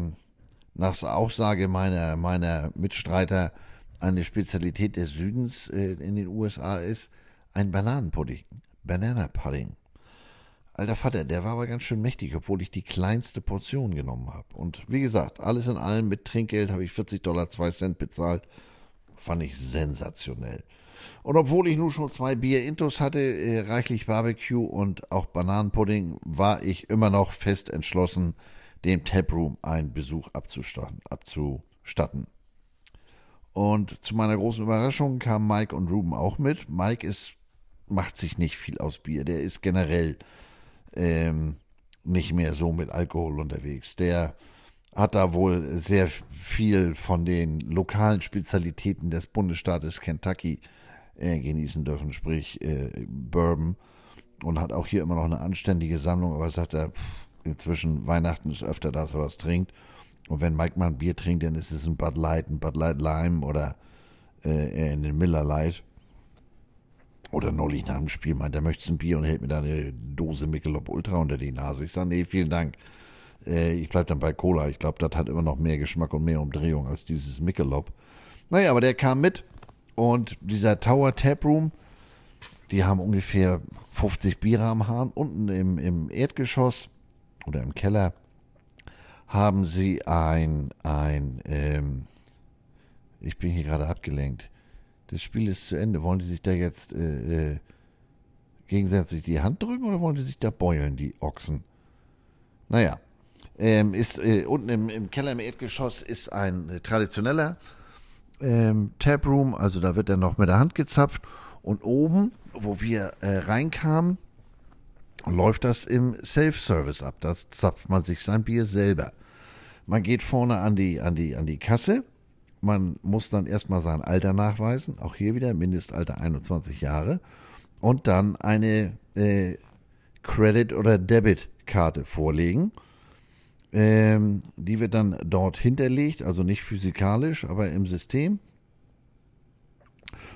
nach Aussage meiner, meiner Mitstreiter eine Spezialität des Südens äh, in den USA ist, ein Bananenpudding. Banana Pudding. Alter Vater, der war aber ganz schön mächtig, obwohl ich die kleinste Portion genommen habe. Und wie gesagt, alles in allem mit Trinkgeld habe ich 40 Dollar 2 Cent bezahlt. Fand ich sensationell. Und obwohl ich nun schon zwei Bier-Intos hatte, äh, reichlich Barbecue und auch Bananenpudding, war ich immer noch fest entschlossen, dem Taproom einen Besuch abzustatten. abzustatten. Und zu meiner großen Überraschung kamen Mike und Ruben auch mit. Mike ist, macht sich nicht viel aus Bier. Der ist generell ähm, nicht mehr so mit Alkohol unterwegs. Der hat da wohl sehr viel von den lokalen Spezialitäten des Bundesstaates Kentucky äh, genießen dürfen, sprich äh, Bourbon. Und hat auch hier immer noch eine anständige Sammlung, aber sagt er, pff, inzwischen Weihnachten ist öfter, dass er was trinkt. Und wenn Mike mal ein Bier trinkt, dann ist es ein Bud Light, ein Bud Light Lime oder äh, einen Miller Light. Oder neulich nach dem Spiel meint, er möchte ein Bier und hält mir da eine Dose Michelob Ultra unter die Nase. Ich sage, nee, vielen Dank. Äh, ich bleibe dann bei Cola. Ich glaube, das hat immer noch mehr Geschmack und mehr Umdrehung als dieses Michelob. Naja, aber der kam mit und dieser Tower Tap Room, die haben ungefähr 50 Biere am Hahn. Unten im, im Erdgeschoss oder im Keller haben sie ein, ein ähm, ich bin hier gerade abgelenkt. Das Spiel ist zu Ende. Wollen die sich da jetzt äh, äh, gegenseitig die Hand drücken oder wollen die sich da beulen, die Ochsen? Naja, ähm, ist äh, unten im, im, Keller im Erdgeschoss ist ein äh, traditioneller ähm, Taproom, also da wird er noch mit der Hand gezapft. Und oben, wo wir äh, reinkamen, läuft das im Self-Service ab. Da zapft man sich sein Bier selber. Man geht vorne an die, an die, an die Kasse. Man muss dann erstmal sein Alter nachweisen. Auch hier wieder Mindestalter 21 Jahre. Und dann eine äh, Credit- oder Debit-Karte vorlegen. Ähm, die wird dann dort hinterlegt, also nicht physikalisch, aber im System.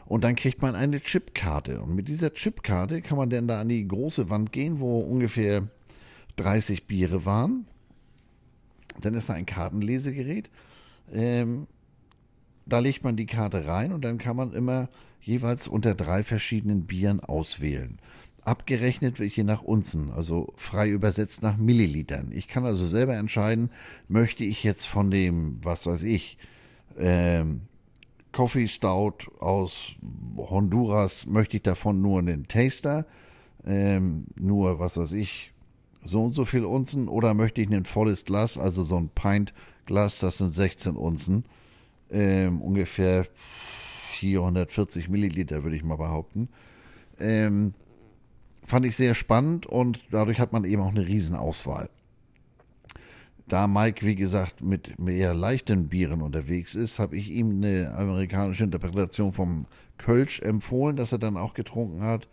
Und dann kriegt man eine Chipkarte. Und mit dieser Chipkarte kann man dann da an die große Wand gehen, wo ungefähr 30 Biere waren. Dann ist da ein Kartenlesegerät. Ähm, da legt man die Karte rein und dann kann man immer jeweils unter drei verschiedenen Bieren auswählen abgerechnet wird hier nach Unzen, also frei übersetzt nach Millilitern. Ich kann also selber entscheiden, möchte ich jetzt von dem, was weiß ich, ähm, Coffee Stout aus Honduras, möchte ich davon nur einen Taster, ähm, nur, was weiß ich, so und so viel Unzen, oder möchte ich ein volles Glas, also so ein Pint Glas, das sind 16 Unzen, ähm, ungefähr 440 Milliliter, würde ich mal behaupten. Ähm, fand ich sehr spannend und dadurch hat man eben auch eine Riesenauswahl. Da Mike, wie gesagt, mit mehr leichten Bieren unterwegs ist, habe ich ihm eine amerikanische Interpretation vom Kölsch empfohlen, das er dann auch getrunken hat.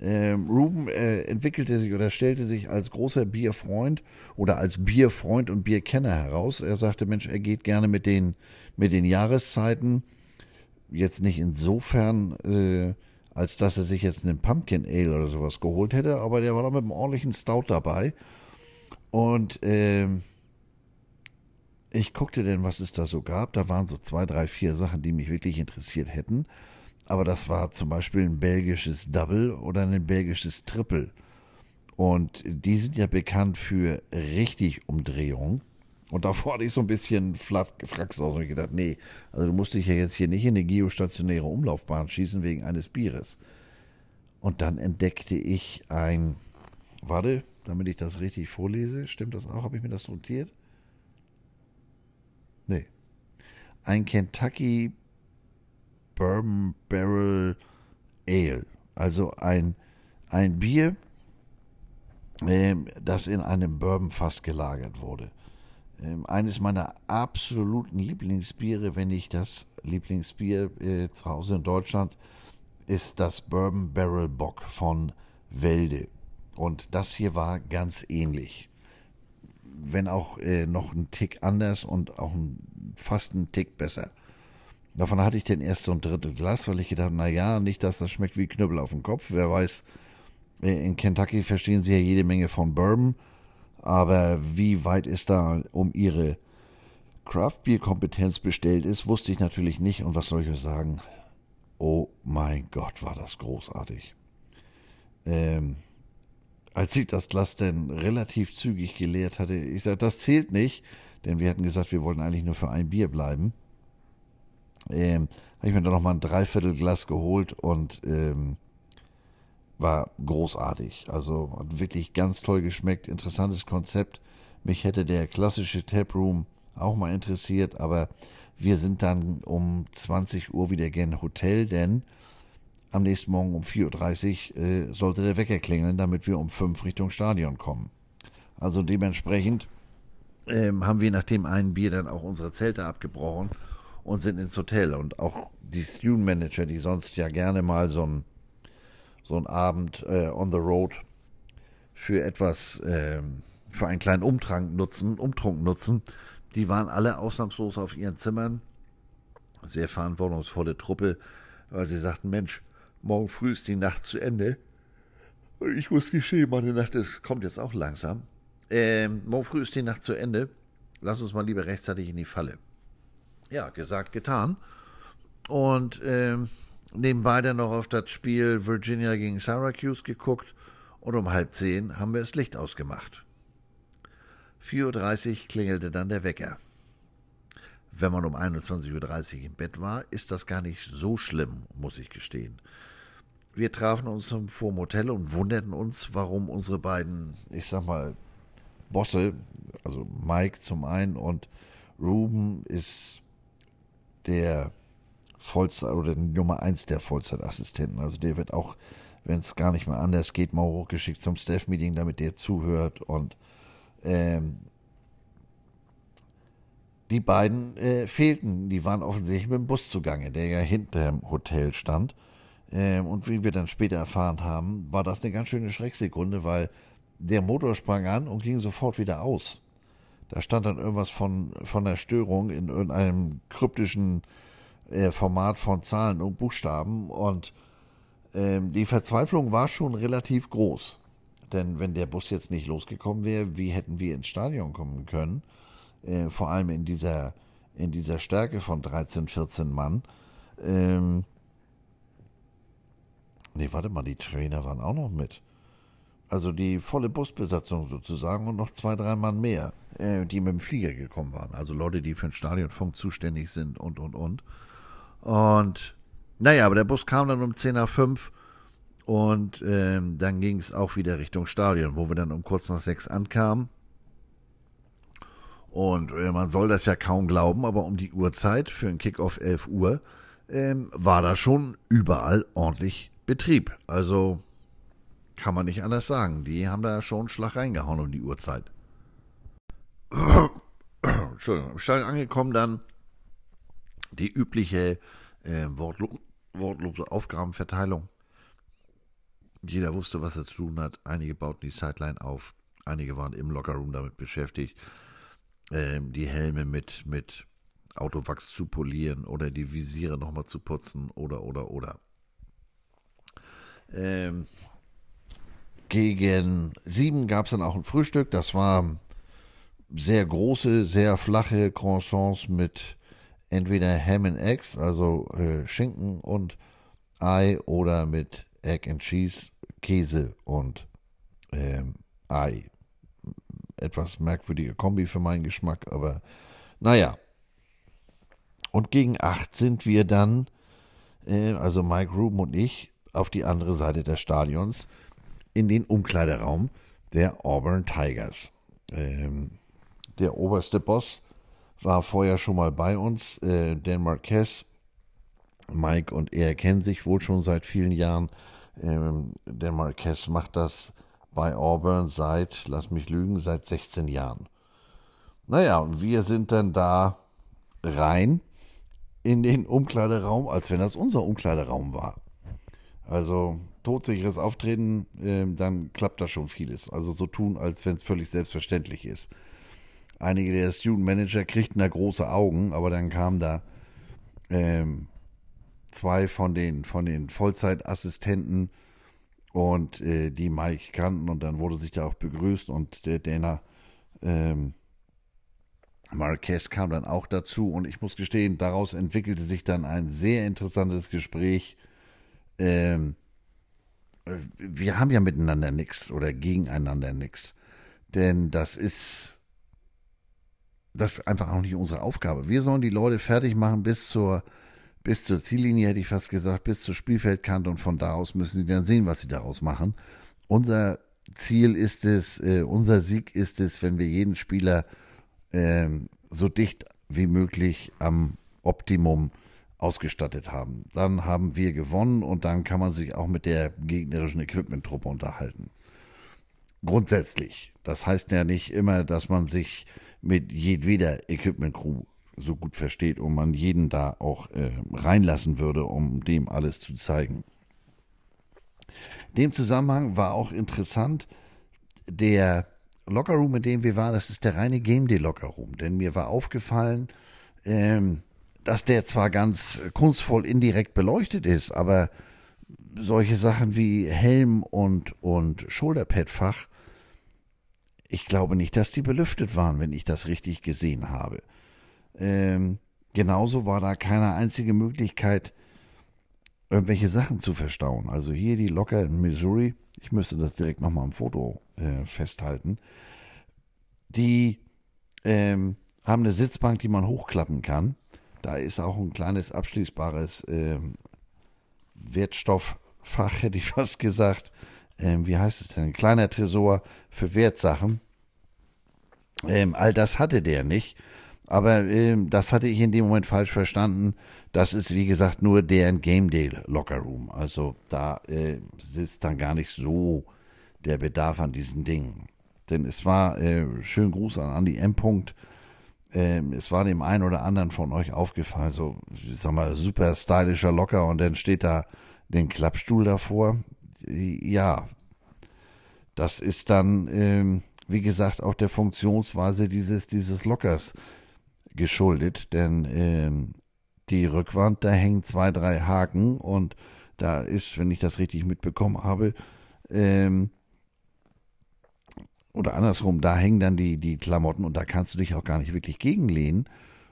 Ähm, Ruben äh, entwickelte sich oder stellte sich als großer Bierfreund oder als Bierfreund und Bierkenner heraus. Er sagte, Mensch, er geht gerne mit den, mit den Jahreszeiten. Jetzt nicht insofern äh, als dass er sich jetzt einen Pumpkin Ale oder sowas geholt hätte, aber der war noch mit einem ordentlichen Stout dabei. Und ähm, ich guckte denn, was es da so gab. Da waren so zwei, drei, vier Sachen, die mich wirklich interessiert hätten. Aber das war zum Beispiel ein belgisches Double oder ein belgisches Triple. Und die sind ja bekannt für richtig Umdrehung. Und davor hatte ich so ein bisschen Frax aus und gedacht, nee, also du musst dich ja jetzt hier nicht in eine geostationäre Umlaufbahn schießen wegen eines Bieres. Und dann entdeckte ich ein, warte, damit ich das richtig vorlese, stimmt das auch? Habe ich mir das notiert? Nee. Ein Kentucky Bourbon Barrel Ale. Also ein, ein Bier, ähm, das in einem Bourbonfass gelagert wurde. Ähm, eines meiner absoluten Lieblingsbiere, wenn nicht das Lieblingsbier äh, zu Hause in Deutschland, ist das Bourbon Barrel Bock von Welde. Und das hier war ganz ähnlich. Wenn auch äh, noch ein Tick anders und auch ein, fast ein Tick besser. Davon hatte ich den erst so ein Drittel Glas, weil ich gedacht, na ja, nicht, dass das schmeckt wie Knüppel auf dem Kopf. Wer weiß, äh, in Kentucky verstehen sie ja jede Menge von Bourbon. Aber wie weit es da um ihre Craft-Bier-Kompetenz bestellt ist, wusste ich natürlich nicht. Und was soll ich euch sagen? Oh mein Gott, war das großartig. Ähm, als ich das Glas dann relativ zügig geleert hatte, ich sagte, das zählt nicht, denn wir hatten gesagt, wir wollten eigentlich nur für ein Bier bleiben ähm, habe ich mir dann nochmal ein Dreiviertelglas geholt und ähm, war großartig. Also hat wirklich ganz toll geschmeckt, interessantes Konzept. Mich hätte der klassische Taproom auch mal interessiert, aber wir sind dann um 20 Uhr wieder gern Hotel, denn am nächsten Morgen um 4.30 Uhr äh, sollte der Wecker klingeln, damit wir um 5 Richtung Stadion kommen. Also dementsprechend ähm, haben wir nach dem einen Bier dann auch unsere Zelte abgebrochen und sind ins Hotel. Und auch die Student Manager, die sonst ja gerne mal so einen so Abend äh, on the road für etwas, äh, für einen kleinen Umtrunk nutzen, Umtrunk nutzen, die waren alle ausnahmslos auf ihren Zimmern. Sehr verantwortungsvolle Truppe, weil sie sagten, Mensch, morgen früh ist die Nacht zu Ende. Ich muss geschehen, meine Nacht ist, kommt jetzt auch langsam. Ähm, morgen früh ist die Nacht zu Ende. Lass uns mal lieber rechtzeitig in die Falle ja, gesagt, getan. Und ähm, nebenbei dann noch auf das Spiel Virginia gegen Syracuse geguckt und um halb zehn haben wir das Licht ausgemacht. 4.30 Uhr klingelte dann der Wecker. Wenn man um 21.30 Uhr im Bett war, ist das gar nicht so schlimm, muss ich gestehen. Wir trafen uns vor dem Hotel und wunderten uns, warum unsere beiden, ich sag mal, Bosse, also Mike zum einen und Ruben ist der Vollzeit oder Nummer eins der Vollzeitassistenten. Also der wird auch, wenn es gar nicht mehr anders geht, mal hochgeschickt zum Staff-Meeting, damit der zuhört. Und ähm, die beiden äh, fehlten. Die waren offensichtlich mit dem Bus zugange, der ja hinter dem Hotel stand. Ähm, und wie wir dann später erfahren haben, war das eine ganz schöne Schrecksekunde, weil der Motor sprang an und ging sofort wieder aus. Da stand dann irgendwas von, von der Störung in irgendeinem kryptischen äh, Format von Zahlen und Buchstaben. Und ähm, die Verzweiflung war schon relativ groß. Denn wenn der Bus jetzt nicht losgekommen wäre, wie hätten wir ins Stadion kommen können? Äh, vor allem in dieser, in dieser Stärke von 13, 14 Mann. Ähm, nee, warte mal, die Trainer waren auch noch mit. Also die volle Busbesatzung sozusagen und noch zwei, drei Mann mehr, äh, die mit dem Flieger gekommen waren. Also Leute, die für den Stadionfunk zuständig sind und, und, und. Und naja, aber der Bus kam dann um 10 nach 5 und äh, dann ging es auch wieder Richtung Stadion, wo wir dann um kurz nach 6 ankamen. Und äh, man soll das ja kaum glauben, aber um die Uhrzeit für einen Kickoff 11 Uhr ähm, war da schon überall ordentlich Betrieb. Also kann man nicht anders sagen. Die haben da schon einen Schlag reingehauen um die Uhrzeit. Entschuldigung, im Stadion angekommen dann die übliche äh, wortlo wortlose Aufgabenverteilung. Jeder wusste, was er zu tun hat. Einige bauten die Sideline auf, einige waren im Lockerroom damit beschäftigt, ähm, die Helme mit, mit Autowachs zu polieren oder die Visiere nochmal zu putzen oder, oder, oder. Ähm, gegen sieben gab es dann auch ein Frühstück. Das war sehr große, sehr flache Croissants mit entweder Ham and Eggs, also äh, Schinken und Ei, oder mit Egg and Cheese, Käse und ähm, Ei. Etwas merkwürdige Kombi für meinen Geschmack, aber naja. Und gegen acht sind wir dann, äh, also Mike Ruben und ich, auf die andere Seite des Stadions in den Umkleideraum der Auburn Tigers. Ähm, der oberste Boss war vorher schon mal bei uns, äh, Dan Marquez. Mike und er kennen sich wohl schon seit vielen Jahren. Ähm, Dan Marquez macht das bei Auburn seit, lass mich lügen, seit 16 Jahren. Naja, wir sind dann da rein in den Umkleideraum, als wenn das unser Umkleideraum war. Also todsicheres Auftreten, äh, dann klappt da schon vieles. Also so tun, als wenn es völlig selbstverständlich ist. Einige der Student Manager kriegten da große Augen, aber dann kamen da ähm, zwei von den, von den Vollzeitassistenten und äh, die Mike kannten und dann wurde sich da auch begrüßt und der Dana ähm, Marquez kam dann auch dazu und ich muss gestehen, daraus entwickelte sich dann ein sehr interessantes Gespräch. Ähm, wir haben ja miteinander nichts oder gegeneinander nichts, denn das ist das ist einfach auch nicht unsere Aufgabe. Wir sollen die Leute fertig machen bis zur bis zur Ziellinie, hätte ich fast gesagt, bis zur Spielfeldkante und von da aus müssen sie dann sehen, was sie daraus machen. Unser Ziel ist es, äh, unser Sieg ist es, wenn wir jeden Spieler äh, so dicht wie möglich am Optimum ausgestattet haben. Dann haben wir gewonnen und dann kann man sich auch mit der gegnerischen Equipment-Truppe unterhalten. Grundsätzlich. Das heißt ja nicht immer, dass man sich mit jedweder Equipment-Crew so gut versteht und man jeden da auch äh, reinlassen würde, um dem alles zu zeigen. Dem Zusammenhang war auch interessant, der Lockerroom, in dem wir waren, das ist der reine Game Day Lockerroom, denn mir war aufgefallen, ähm, dass der zwar ganz kunstvoll indirekt beleuchtet ist, aber solche Sachen wie Helm und, und Schulterpadfach, ich glaube nicht, dass die belüftet waren, wenn ich das richtig gesehen habe. Ähm, genauso war da keine einzige Möglichkeit, irgendwelche Sachen zu verstauen. Also hier die Locker in Missouri, ich müsste das direkt nochmal im Foto äh, festhalten, die ähm, haben eine Sitzbank, die man hochklappen kann. Da ist auch ein kleines abschließbares äh, Wertstofffach, hätte ich fast gesagt. Ähm, wie heißt es denn? Ein kleiner Tresor für Wertsachen. Ähm, all das hatte der nicht. Aber äh, das hatte ich in dem Moment falsch verstanden. Das ist, wie gesagt, nur deren Game Day Locker Room. Also da äh, ist dann gar nicht so der Bedarf an diesen Dingen. Denn es war, äh, schönen Gruß an Andi M. -Punkt. Ähm, es war dem einen oder anderen von euch aufgefallen, so, ich sag mal, super stylischer Locker und dann steht da den Klappstuhl davor. Ja, das ist dann, ähm, wie gesagt, auch der Funktionsweise dieses, dieses Lockers geschuldet, denn ähm, die Rückwand, da hängen zwei, drei Haken und da ist, wenn ich das richtig mitbekommen habe, ähm, oder andersrum, da hängen dann die, die Klamotten und da kannst du dich auch gar nicht wirklich gegenlehnen.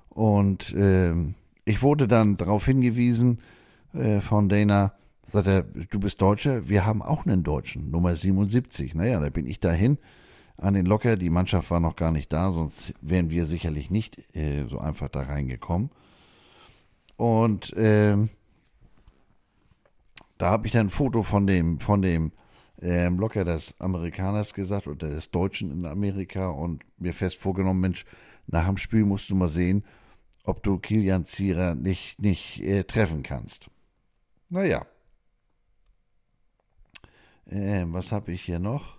Und ähm, ich wurde dann darauf hingewiesen äh, von Dana, sagt er, du bist Deutscher, wir haben auch einen Deutschen, Nummer 77. Naja, da bin ich dahin an den Locker. Die Mannschaft war noch gar nicht da, sonst wären wir sicherlich nicht äh, so einfach da reingekommen. Und äh, da habe ich dann ein Foto von dem, von dem äh, Locker des Amerikaners gesagt oder des Deutschen in Amerika und mir fest vorgenommen, Mensch, nach dem Spiel musst du mal sehen, ob du Kilian Zierer nicht, nicht äh, treffen kannst. Naja. Äh, was habe ich hier noch?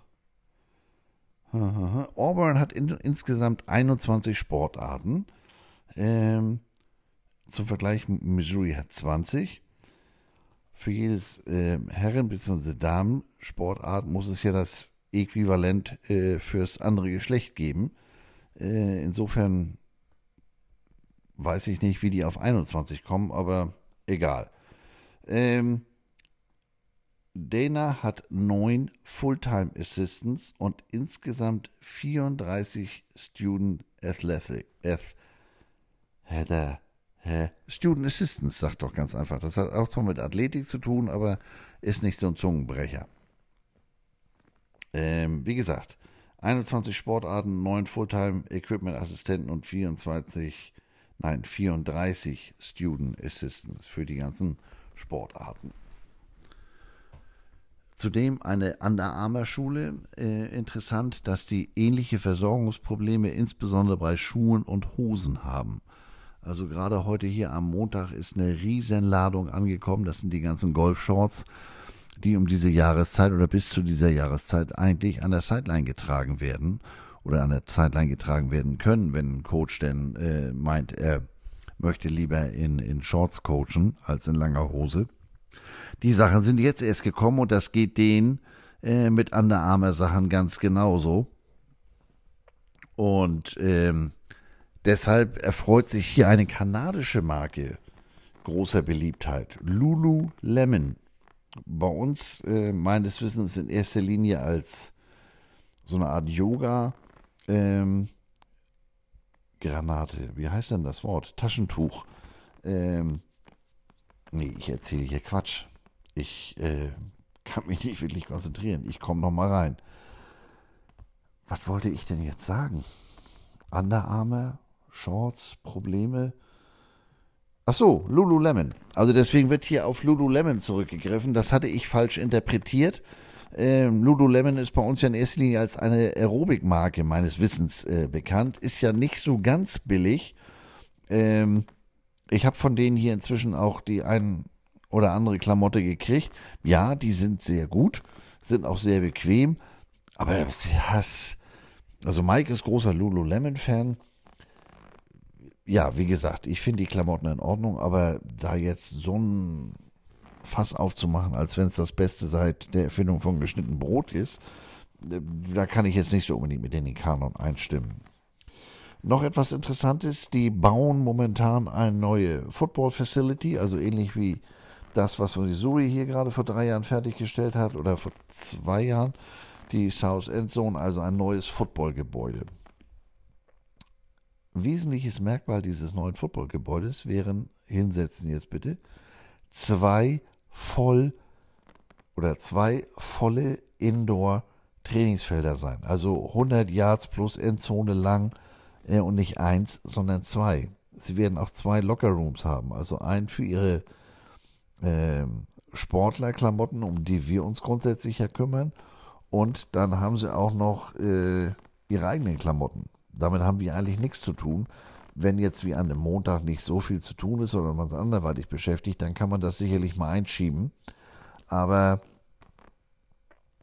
Auburn hat in, insgesamt 21 Sportarten. Ähm, zum Vergleich, Missouri hat 20. Für jedes äh, Herren- bzw. Damen-Sportart muss es ja das Äquivalent äh, fürs andere Geschlecht geben. Äh, insofern weiß ich nicht, wie die auf 21 kommen, aber egal. Ähm, Dana hat neun Fulltime Assistants und insgesamt 34 Student Athletic. Ath, Heather, hä? Student Assistants, sagt doch ganz einfach. Das hat auch zwar mit Athletik zu tun, aber ist nicht so ein Zungenbrecher. Ähm, wie gesagt, 21 Sportarten, 9 Fulltime Equipment Assistenten und 24, nein, 34 Student Assistants für die ganzen Sportarten. Zudem eine Under Armour Schule. Äh, interessant, dass die ähnliche Versorgungsprobleme insbesondere bei Schuhen und Hosen haben. Also gerade heute hier am Montag ist eine Riesenladung angekommen. Das sind die ganzen Golfshorts. die um diese Jahreszeit oder bis zu dieser Jahreszeit eigentlich an der Sideline getragen werden oder an der Sideline getragen werden können, wenn ein Coach denn äh, meint, er möchte lieber in, in Shorts coachen als in langer Hose. Die Sachen sind jetzt erst gekommen und das geht denen äh, mit Under Armour Sachen ganz genauso. Und ähm, deshalb erfreut sich hier eine kanadische Marke großer Beliebtheit. Lululemon. Bei uns äh, meines Wissens in erster Linie als so eine Art Yoga ähm, Granate. Wie heißt denn das Wort? Taschentuch. Ähm, nee, ich erzähle hier Quatsch. Ich äh, kann mich nicht wirklich konzentrieren. Ich komme noch mal rein. Was wollte ich denn jetzt sagen? Underarme, Shorts, Probleme. Ach so, Lululemon. Also deswegen wird hier auf Lululemon zurückgegriffen. Das hatte ich falsch interpretiert. Ähm, Lululemon ist bei uns ja in erster Linie als eine Aerobikmarke meines Wissens äh, bekannt. Ist ja nicht so ganz billig. Ähm, ich habe von denen hier inzwischen auch die ein oder andere Klamotte gekriegt. Ja, die sind sehr gut, sind auch sehr bequem. Aber das, also Mike ist großer Lululemon-Fan. Ja, wie gesagt, ich finde die Klamotten in Ordnung, aber da jetzt so ein Fass aufzumachen, als wenn es das Beste seit der Erfindung von geschnittenem Brot ist, äh, da kann ich jetzt nicht so unbedingt mit in den Kanon einstimmen. Noch etwas Interessantes, die bauen momentan eine neue Football Facility, also ähnlich wie das, was Missouri hier gerade vor drei Jahren fertiggestellt hat oder vor zwei Jahren, die South End Zone, also ein neues Footballgebäude. Wesentliches Merkmal dieses neuen Footballgebäudes wären, hinsetzen jetzt bitte, zwei voll oder zwei volle Indoor-Trainingsfelder sein. Also 100 Yards plus Endzone lang äh, und nicht eins, sondern zwei. Sie werden auch zwei Lockerrooms haben. Also einen für ihre äh, Sportlerklamotten, um die wir uns grundsätzlich ja kümmern. Und dann haben sie auch noch äh, ihre eigenen Klamotten. Damit haben wir eigentlich nichts zu tun wenn jetzt wie an einem Montag nicht so viel zu tun ist oder man es anderweitig beschäftigt, dann kann man das sicherlich mal einschieben. Aber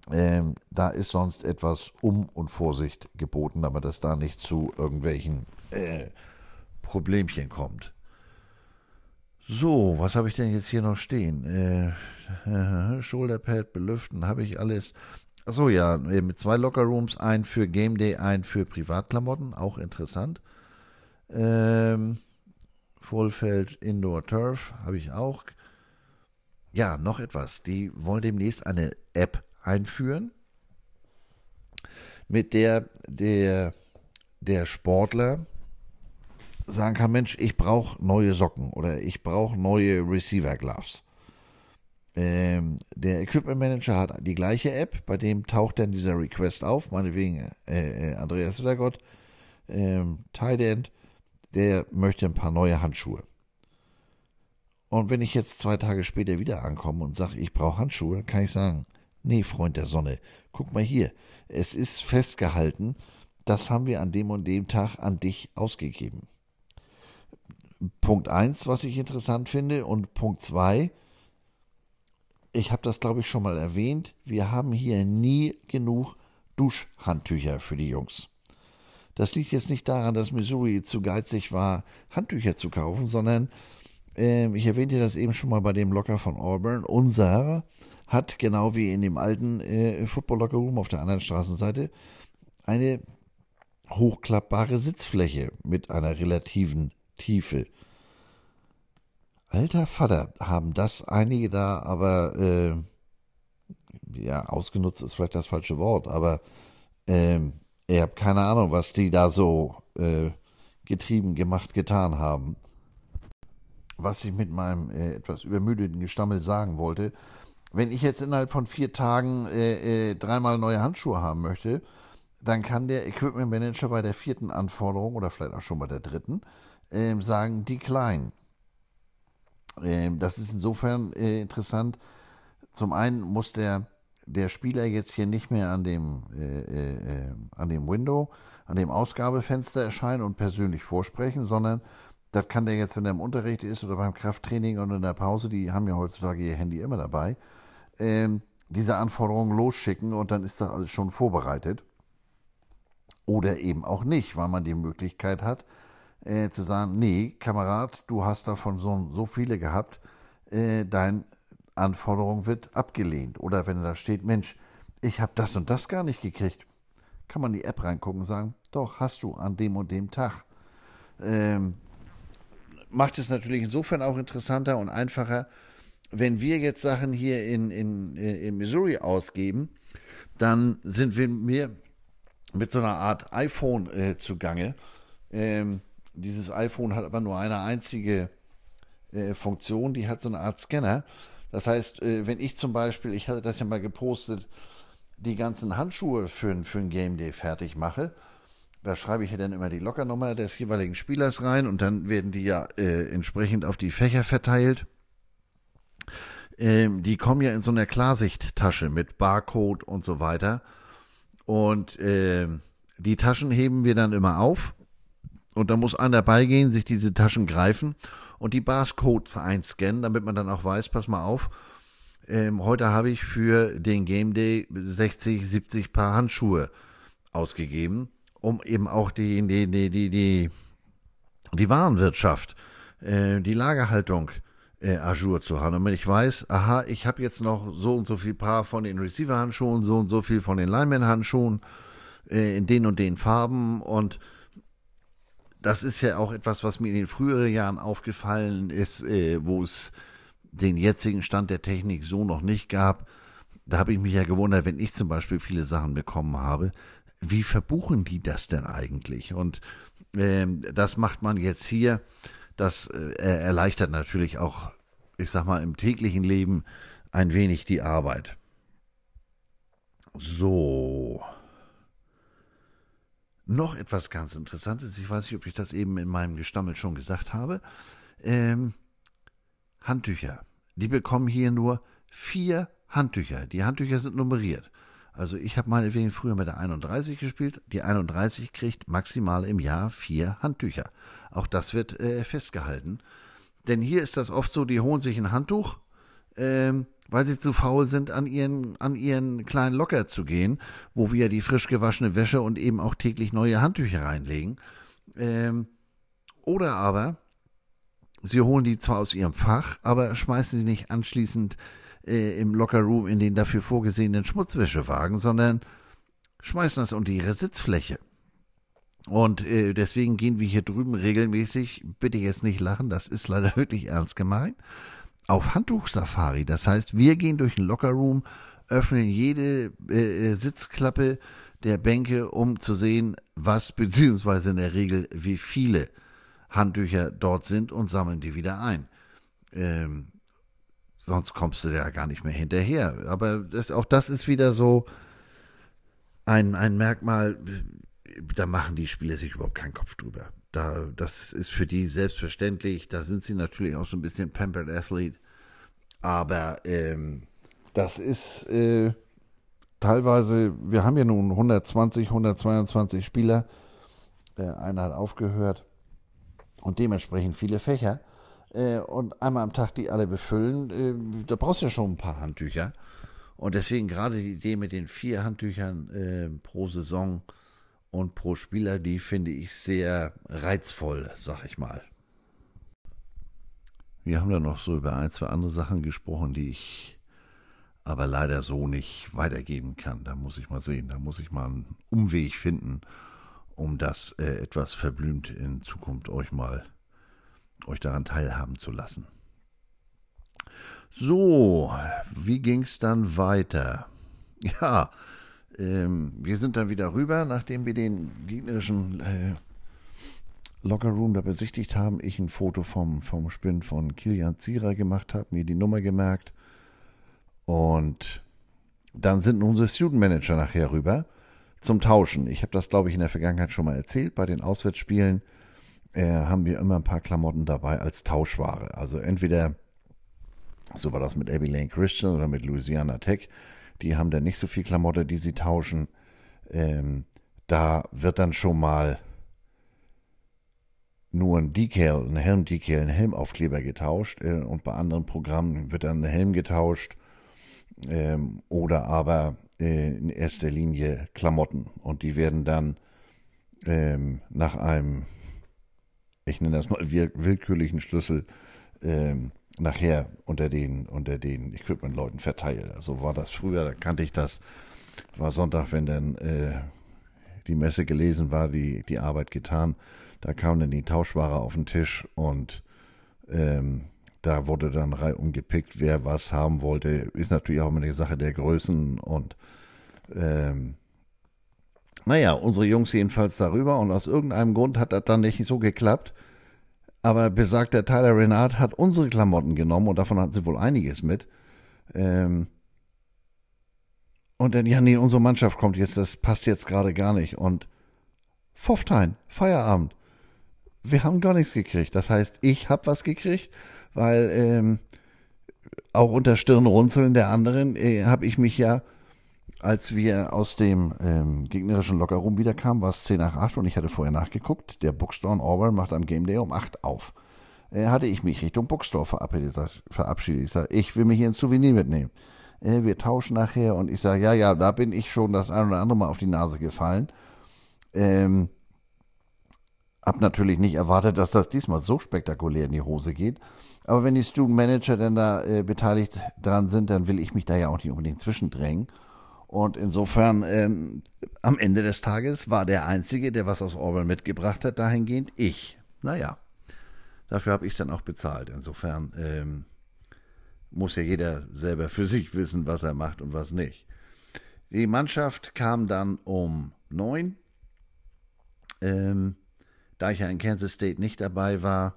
ähm, da ist sonst etwas Um- und Vorsicht geboten, aber dass da nicht zu irgendwelchen äh, Problemchen kommt. So, was habe ich denn jetzt hier noch stehen? Äh, Shoulderpad belüften, habe ich alles. Achso, ja, mit zwei Lockerrooms, ein für Game Day, ein für Privatklamotten, auch interessant. Ähm, Vollfeld Indoor Turf habe ich auch. Ja, noch etwas. Die wollen demnächst eine App einführen, mit der der, der Sportler sagen kann, Mensch, ich brauche neue Socken oder ich brauche neue Receiver Gloves. Ähm, der Equipment Manager hat die gleiche App, bei dem taucht dann dieser Request auf, meinetwegen äh, äh, Andreas Wittergott, ähm, End, der möchte ein paar neue Handschuhe. Und wenn ich jetzt zwei Tage später wieder ankomme und sage, ich brauche Handschuhe, dann kann ich sagen, nee, Freund der Sonne, guck mal hier, es ist festgehalten, das haben wir an dem und dem Tag an dich ausgegeben. Punkt 1, was ich interessant finde, und Punkt 2, ich habe das glaube ich schon mal erwähnt, wir haben hier nie genug Duschhandtücher für die Jungs. Das liegt jetzt nicht daran, dass Missouri zu geizig war, Handtücher zu kaufen, sondern äh, ich erwähnte das eben schon mal bei dem Locker von Auburn. Unser hat genau wie in dem alten äh, Football Locker Room auf der anderen Straßenseite eine hochklappbare Sitzfläche mit einer relativen Tiefe. Alter Vater, haben das einige da, aber äh, ja, ausgenutzt ist vielleicht das falsche Wort, aber ähm, ich habe keine Ahnung, was die da so äh, getrieben, gemacht, getan haben. Was ich mit meinem äh, etwas übermüdeten Gestammel sagen wollte, wenn ich jetzt innerhalb von vier Tagen äh, äh, dreimal neue Handschuhe haben möchte, dann kann der Equipment Manager bei der vierten Anforderung oder vielleicht auch schon bei der dritten ähm, sagen, decline. Ähm, das ist insofern äh, interessant. Zum einen muss der der Spieler jetzt hier nicht mehr an dem, äh, äh, äh, an dem Window, an dem Ausgabefenster erscheinen und persönlich vorsprechen, sondern das kann der jetzt, wenn er im Unterricht ist oder beim Krafttraining und in der Pause, die haben ja heutzutage ihr Handy immer dabei, ähm, diese Anforderungen losschicken und dann ist das alles schon vorbereitet. Oder eben auch nicht, weil man die Möglichkeit hat, äh, zu sagen, nee, Kamerad, du hast davon so, so viele gehabt, äh, deine Anforderung wird abgelehnt. Oder wenn da steht, Mensch, ich habe das und das gar nicht gekriegt, kann man die App reingucken und sagen, doch, hast du an dem und dem Tag. Ähm, macht es natürlich insofern auch interessanter und einfacher, wenn wir jetzt Sachen hier in, in, in Missouri ausgeben, dann sind wir mit so einer Art iPhone äh, zugange. Ähm, dieses iPhone hat aber nur eine einzige äh, Funktion, die hat so eine Art Scanner. Das heißt, äh, wenn ich zum Beispiel, ich hatte das ja mal gepostet, die ganzen Handschuhe für, für ein Game Day fertig mache, da schreibe ich ja dann immer die Lockernummer des jeweiligen Spielers rein und dann werden die ja äh, entsprechend auf die Fächer verteilt. Ähm, die kommen ja in so einer Klarsichttasche mit Barcode und so weiter. Und äh, die Taschen heben wir dann immer auf. Und da muss einer beigehen, sich diese Taschen greifen und die Barcodes einscannen, damit man dann auch weiß, pass mal auf, ähm, heute habe ich für den Game Day 60, 70 Paar Handschuhe ausgegeben, um eben auch die, die, die, die, die, die Warenwirtschaft, äh, die Lagerhaltung äh, Azure zu haben. Wenn ich weiß, aha, ich habe jetzt noch so und so viel Paar von den Receiver-Handschuhen, so und so viel von den Lineman-Handschuhen äh, in den und den Farben und das ist ja auch etwas, was mir in den früheren Jahren aufgefallen ist, äh, wo es den jetzigen Stand der Technik so noch nicht gab. Da habe ich mich ja gewundert, wenn ich zum Beispiel viele Sachen bekommen habe, wie verbuchen die das denn eigentlich? Und äh, das macht man jetzt hier. Das äh, erleichtert natürlich auch, ich sag mal, im täglichen Leben ein wenig die Arbeit. So. Noch etwas ganz Interessantes, ich weiß nicht, ob ich das eben in meinem Gestammel schon gesagt habe. Ähm, Handtücher. Die bekommen hier nur vier Handtücher. Die Handtücher sind nummeriert. Also ich habe meinetwegen früher mit der 31 gespielt. Die 31 kriegt maximal im Jahr vier Handtücher. Auch das wird äh, festgehalten. Denn hier ist das oft so, die holen sich ein Handtuch, ähm, weil sie zu faul sind, an ihren, an ihren kleinen Locker zu gehen, wo wir die frisch gewaschene Wäsche und eben auch täglich neue Handtücher reinlegen. Ähm, oder aber Sie holen die zwar aus ihrem Fach, aber schmeißen sie nicht anschließend äh, im Lockerroom in den dafür vorgesehenen Schmutzwäschewagen, sondern schmeißen das unter ihre Sitzfläche. Und äh, deswegen gehen wir hier drüben regelmäßig, bitte jetzt nicht lachen, das ist leider wirklich ernst gemeint, auf Handtuchsafari. Das heißt, wir gehen durch den Lockerroom, öffnen jede äh, Sitzklappe der Bänke, um zu sehen, was beziehungsweise in der Regel wie viele Handtücher dort sind und sammeln die wieder ein. Ähm, sonst kommst du ja gar nicht mehr hinterher. Aber das, auch das ist wieder so ein, ein Merkmal, da machen die Spieler sich überhaupt keinen Kopf drüber. Da, das ist für die selbstverständlich. Da sind sie natürlich auch so ein bisschen Pampered Athlete. Aber ähm, das ist äh, teilweise, wir haben ja nun 120, 122 Spieler. Äh, einer hat aufgehört und dementsprechend viele Fächer. Äh, und einmal am Tag die alle befüllen, äh, da brauchst du ja schon ein paar Handtücher. Und deswegen gerade die Idee mit den vier Handtüchern äh, pro Saison und pro Spieler, die finde ich sehr reizvoll, sag ich mal. Wir haben da noch so über ein, zwei andere Sachen gesprochen, die ich aber leider so nicht weitergeben kann. Da muss ich mal sehen, da muss ich mal einen Umweg finden um das äh, etwas verblümt in Zukunft euch mal euch daran teilhaben zu lassen. So, wie ging es dann weiter? Ja, ähm, wir sind dann wieder rüber, nachdem wir den gegnerischen äh, Lockerroom da besichtigt haben. Ich ein Foto vom, vom Spind von Kilian Zierer gemacht habe, mir die Nummer gemerkt. Und dann sind unsere Student Manager nachher rüber zum Tauschen. Ich habe das, glaube ich, in der Vergangenheit schon mal erzählt. Bei den Auswärtsspielen äh, haben wir immer ein paar Klamotten dabei als Tauschware. Also entweder, so war das mit Abbey Lane Christian oder mit Louisiana Tech, die haben dann nicht so viel Klamotte, die sie tauschen. Ähm, da wird dann schon mal nur ein Decal, ein Helm-Decal, ein Helmaufkleber getauscht äh, und bei anderen Programmen wird dann ein Helm getauscht ähm, oder aber äh, in erster Linie Klamotten. Und die werden dann ähm, nach einem, ich nenne das mal willkürlichen Schlüssel, ähm, nachher unter den, unter den Equipment-Leuten verteilt. Also war das früher, da kannte ich das, war Sonntag, wenn dann äh, die Messe gelesen war, die, die Arbeit getan, da kam dann die Tauschware auf den Tisch und ähm, da wurde dann reihum gepickt, wer was haben wollte. Ist natürlich auch immer eine Sache der Größen und ähm, naja, unsere Jungs jedenfalls darüber und aus irgendeinem Grund hat das dann nicht so geklappt. Aber besagter Tyler Renard hat unsere Klamotten genommen und davon hatten sie wohl einiges mit. Ähm und dann, ja, nee, unsere Mannschaft kommt jetzt, das passt jetzt gerade gar nicht. Und Pfofftein, Feierabend. Wir haben gar nichts gekriegt. Das heißt, ich habe was gekriegt, weil ähm, auch unter Stirnrunzeln der anderen äh, habe ich mich ja als wir aus dem ähm, gegnerischen Lockerroom wiederkamen, war es 10 nach 8 und ich hatte vorher nachgeguckt. Der Bookstore Auburn macht am Game Day um 8 auf. Äh, hatte ich mich Richtung Bookstore verabschiedet. verabschiedet. Ich sage, ich will mich hier ein Souvenir mitnehmen. Äh, wir tauschen nachher und ich sage, ja, ja, da bin ich schon das ein oder andere Mal auf die Nase gefallen. Ähm, hab natürlich nicht erwartet, dass das diesmal so spektakulär in die Hose geht. Aber wenn die Student Manager denn da äh, beteiligt dran sind, dann will ich mich da ja auch nicht unbedingt zwischendrängen. Und insofern, ähm, am Ende des Tages war der Einzige, der was aus Orwell mitgebracht hat, dahingehend ich. Naja, dafür habe ich es dann auch bezahlt. Insofern ähm, muss ja jeder selber für sich wissen, was er macht und was nicht. Die Mannschaft kam dann um neun. Ähm, da ich ja in Kansas State nicht dabei war,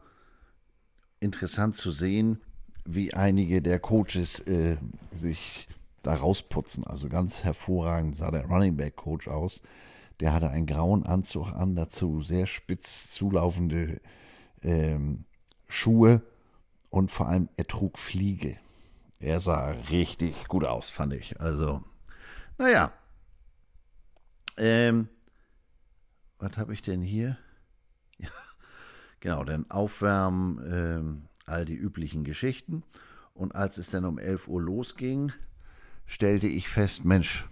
interessant zu sehen, wie einige der Coaches äh, sich da rausputzen. Also ganz hervorragend sah der Running Back Coach aus. Der hatte einen grauen Anzug an, dazu sehr spitz zulaufende ähm, Schuhe und vor allem er trug Fliege. Er sah richtig gut aus, fand ich. Also, naja. Ähm, was habe ich denn hier? Genau, dann Aufwärmen, ähm, all die üblichen Geschichten. Und als es dann um 11 Uhr losging, stellte ich fest, Mensch,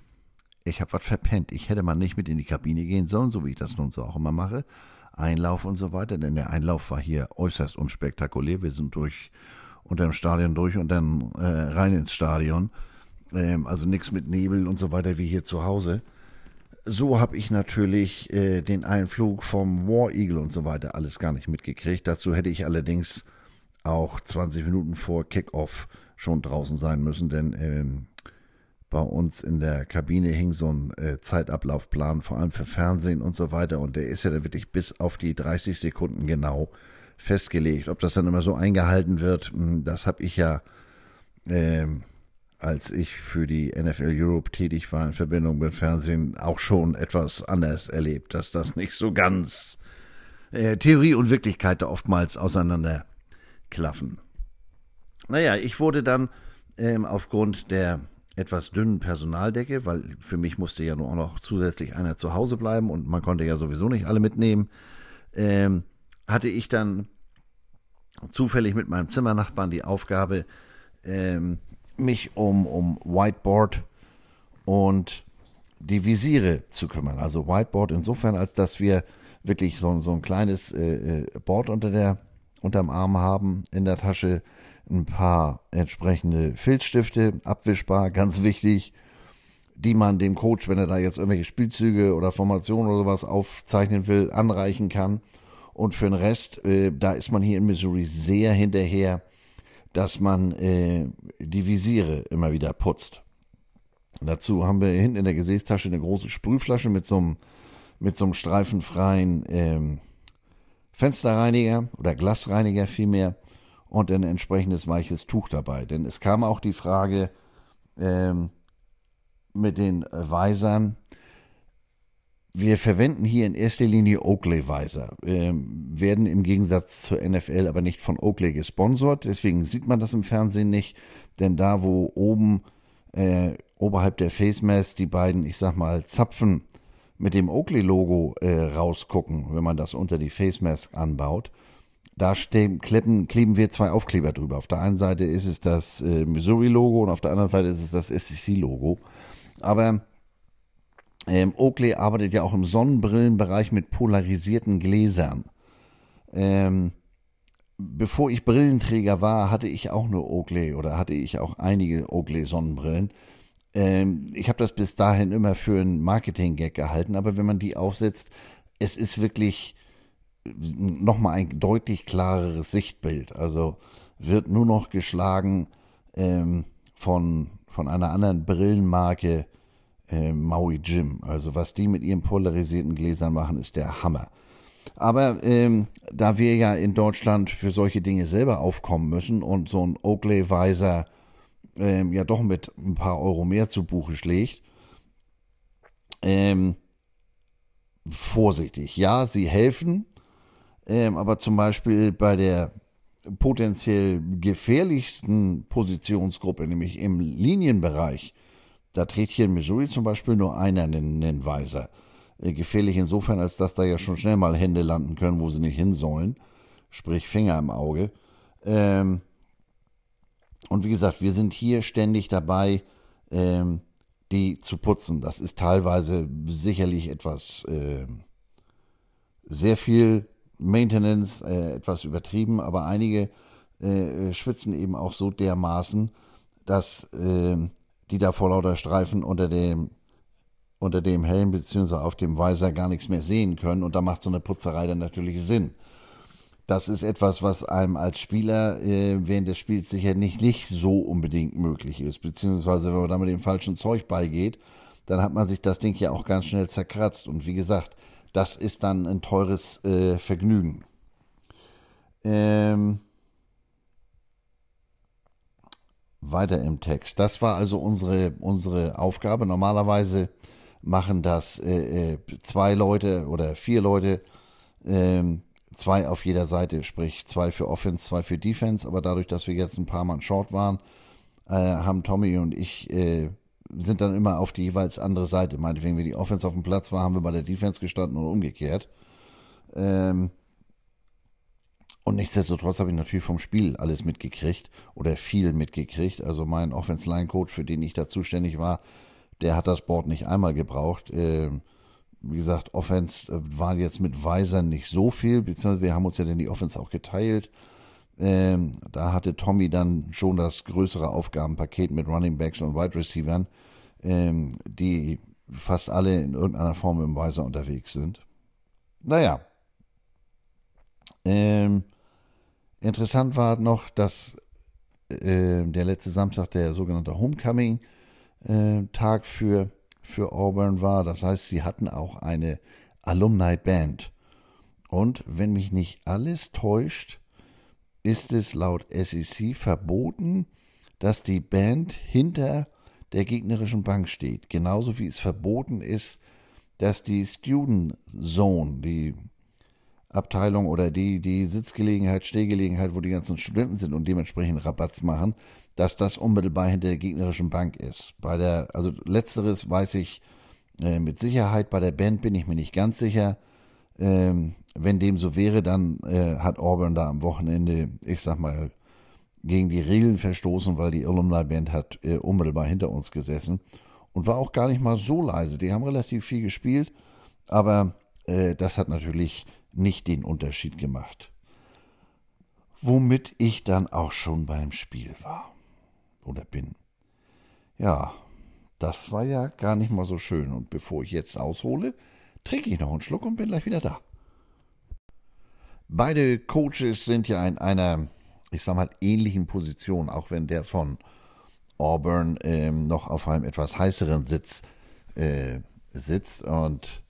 ich habe was verpennt. Ich hätte mal nicht mit in die Kabine gehen sollen, so wie ich das nun so auch immer mache. Einlauf und so weiter, denn der Einlauf war hier äußerst unspektakulär. Wir sind durch unter dem Stadion durch und dann äh, rein ins Stadion. Ähm, also nichts mit Nebel und so weiter wie hier zu Hause. So habe ich natürlich äh, den Einflug vom War Eagle und so weiter alles gar nicht mitgekriegt. Dazu hätte ich allerdings auch 20 Minuten vor Kickoff schon draußen sein müssen, denn ähm, bei uns in der Kabine hing so ein äh, Zeitablaufplan, vor allem für Fernsehen und so weiter. Und der ist ja dann wirklich bis auf die 30 Sekunden genau festgelegt. Ob das dann immer so eingehalten wird, hm, das habe ich ja, äh, als ich für die NFL Europe tätig war in Verbindung mit Fernsehen, auch schon etwas anders erlebt, dass das nicht so ganz äh, Theorie und Wirklichkeit da oftmals auseinander klaffen. Naja, ich wurde dann ähm, aufgrund der etwas dünnen Personaldecke, weil für mich musste ja nur auch noch zusätzlich einer zu Hause bleiben und man konnte ja sowieso nicht alle mitnehmen, ähm, hatte ich dann zufällig mit meinem Zimmernachbarn die Aufgabe, ähm, mich um, um Whiteboard und die Visiere zu kümmern. Also Whiteboard insofern, als dass wir wirklich so, so ein kleines äh, äh Board unter der, unterm Arm haben, in der Tasche, ein paar entsprechende Filzstifte, abwischbar, ganz wichtig, die man dem Coach, wenn er da jetzt irgendwelche Spielzüge oder Formationen oder sowas aufzeichnen will, anreichen kann. Und für den Rest, äh, da ist man hier in Missouri sehr hinterher, dass man äh, die Visiere immer wieder putzt. Dazu haben wir hinten in der Gesäßtasche eine große Sprühflasche mit so einem, mit so einem streifenfreien ähm, Fensterreiniger oder Glasreiniger vielmehr und ein entsprechendes weiches Tuch dabei. Denn es kam auch die Frage ähm, mit den Weisern. Wir verwenden hier in erster Linie Oakley-Weiser, ähm, werden im Gegensatz zur NFL aber nicht von Oakley gesponsert. Deswegen sieht man das im Fernsehen nicht, denn da, wo oben äh, oberhalb der Face Mask die beiden, ich sag mal, Zapfen mit dem Oakley-Logo äh, rausgucken, wenn man das unter die Face Mask anbaut, da stehen, kleben, kleben wir zwei Aufkleber drüber. Auf der einen Seite ist es das äh, Missouri-Logo und auf der anderen Seite ist es das SEC-Logo. Aber ähm, Oakley arbeitet ja auch im Sonnenbrillenbereich mit polarisierten Gläsern. Ähm, bevor ich Brillenträger war, hatte ich auch nur Oakley oder hatte ich auch einige Oakley-Sonnenbrillen. Ähm, ich habe das bis dahin immer für einen Marketing-Gag gehalten, aber wenn man die aufsetzt, es ist wirklich nochmal ein deutlich klareres Sichtbild. Also wird nur noch geschlagen ähm, von, von einer anderen Brillenmarke äh, Maui Jim. Also was die mit ihren polarisierten Gläsern machen, ist der Hammer. Aber ähm, da wir ja in Deutschland für solche Dinge selber aufkommen müssen und so ein Oakley-Weiser ähm, ja doch mit ein paar Euro mehr zu Buche schlägt, ähm, vorsichtig. Ja, sie helfen, ähm, aber zum Beispiel bei der potenziell gefährlichsten Positionsgruppe, nämlich im Linienbereich, da trägt hier in Missouri zum Beispiel nur einer einen, einen Weiser. Äh, gefährlich insofern, als dass da ja schon schnell mal Hände landen können, wo sie nicht hin sollen. Sprich Finger im Auge. Ähm, und wie gesagt, wir sind hier ständig dabei, ähm, die zu putzen. Das ist teilweise sicherlich etwas äh, sehr viel Maintenance, äh, etwas übertrieben, aber einige äh, schwitzen eben auch so dermaßen, dass ähm, die da vor lauter Streifen unter dem unter dem Helm bzw. auf dem Weiser gar nichts mehr sehen können und da macht so eine Putzerei dann natürlich Sinn. Das ist etwas, was einem als Spieler äh, während des Spiels sicher nicht, nicht so unbedingt möglich ist, beziehungsweise wenn man da mit dem falschen Zeug beigeht, dann hat man sich das Ding ja auch ganz schnell zerkratzt und wie gesagt, das ist dann ein teures äh, Vergnügen. Ähm, weiter im Text. Das war also unsere, unsere Aufgabe. Normalerweise machen das äh, äh, zwei Leute oder vier Leute, ähm, zwei auf jeder Seite, sprich zwei für Offense, zwei für Defense. Aber dadurch, dass wir jetzt ein paar Mann short waren, äh, haben Tommy und ich äh, sind dann immer auf die jeweils andere Seite. Meinetwegen, wenn die Offense auf dem Platz war, haben wir bei der Defense gestanden und umgekehrt. Ähm, und nichtsdestotrotz habe ich natürlich vom Spiel alles mitgekriegt oder viel mitgekriegt. Also mein Offense-Line-Coach, für den ich da zuständig war, der hat das Board nicht einmal gebraucht. Äh, wie gesagt, Offense äh, war jetzt mit Weisern nicht so viel, beziehungsweise wir haben uns ja dann die Offense auch geteilt. Ähm, da hatte Tommy dann schon das größere Aufgabenpaket mit Running Backs und Wide Receivers, ähm, die fast alle in irgendeiner Form im Weiser unterwegs sind. Naja. Ähm, interessant war noch, dass äh, der letzte Samstag der sogenannte Homecoming äh, für, für Auburn war. Das heißt, sie hatten auch eine Alumni Band. Und wenn mich nicht alles täuscht, ist es laut SEC verboten, dass die Band hinter der gegnerischen Bank steht. Genauso wie es verboten ist, dass die Student Zone, die Abteilung oder die, die Sitzgelegenheit, Stehgelegenheit, wo die ganzen Studenten sind und dementsprechend Rabatz machen, dass das unmittelbar hinter der gegnerischen Bank ist. Bei der, also letzteres weiß ich äh, mit Sicherheit, bei der Band bin ich mir nicht ganz sicher. Ähm, wenn dem so wäre, dann äh, hat Auburn da am Wochenende, ich sag mal, gegen die Regeln verstoßen, weil die Alumni Band hat äh, unmittelbar hinter uns gesessen und war auch gar nicht mal so leise. Die haben relativ viel gespielt, aber äh, das hat natürlich nicht den Unterschied gemacht. Womit ich dann auch schon beim Spiel war oder bin. Ja, das war ja gar nicht mal so schön. Und bevor ich jetzt aushole, trinke ich noch einen Schluck und bin gleich wieder da. Beide Coaches sind ja in einer, ich sag mal, ähnlichen Position, auch wenn der von Auburn ähm, noch auf einem etwas heißeren Sitz äh, sitzt. Und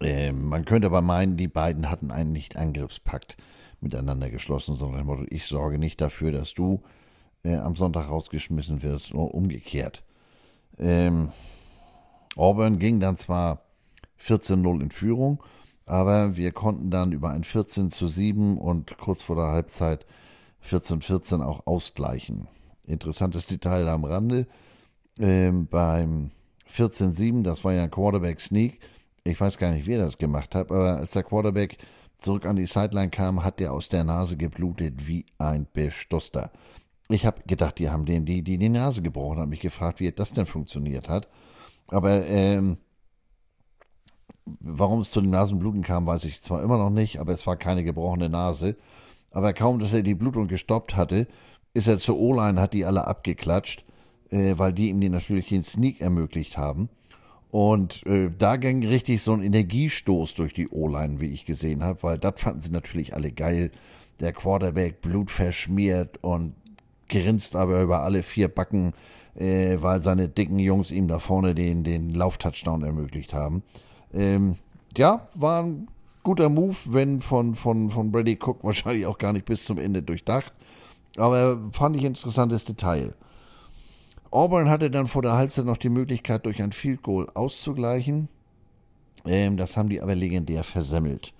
äh, man könnte aber meinen, die beiden hatten einen Nicht-Angriffspakt miteinander geschlossen, sondern ich sorge nicht dafür, dass du äh, am Sonntag rausgeschmissen wirst, nur umgekehrt. Ähm, Auburn ging dann zwar 14-0 in Führung, aber wir konnten dann über ein 14 zu 7 und kurz vor der Halbzeit 14-14 auch ausgleichen. Interessantes Detail am Rande. Ähm, beim 14-7, das war ja ein Quarterback-Sneak. Ich weiß gar nicht, wer das gemacht hat, aber als der Quarterback zurück an die Sideline kam, hat der aus der Nase geblutet wie ein Bestoster. Ich habe gedacht, die haben dem die, die, die Nase gebrochen, habe mich gefragt, wie das denn funktioniert hat. Aber ähm, warum es zu dem Nasenbluten kam, weiß ich zwar immer noch nicht, aber es war keine gebrochene Nase. Aber kaum, dass er die Blutung gestoppt hatte, ist er zur O-Line, hat die alle abgeklatscht, äh, weil die ihm die natürlich den Sneak ermöglicht haben. Und äh, da ging richtig so ein Energiestoß durch die O-Line, wie ich gesehen habe, weil das fanden sie natürlich alle geil. Der Quarterback blutverschmiert und grinst aber über alle vier Backen, äh, weil seine dicken Jungs ihm da vorne den, den Lauftouchdown ermöglicht haben. Ähm, ja, war ein guter Move, wenn von, von, von Brady Cook wahrscheinlich auch gar nicht bis zum Ende durchdacht. Aber fand ich ein interessantes Detail. Auburn hatte dann vor der Halbzeit noch die Möglichkeit, durch ein Field Goal auszugleichen. Ähm, das haben die aber legendär versemmelt.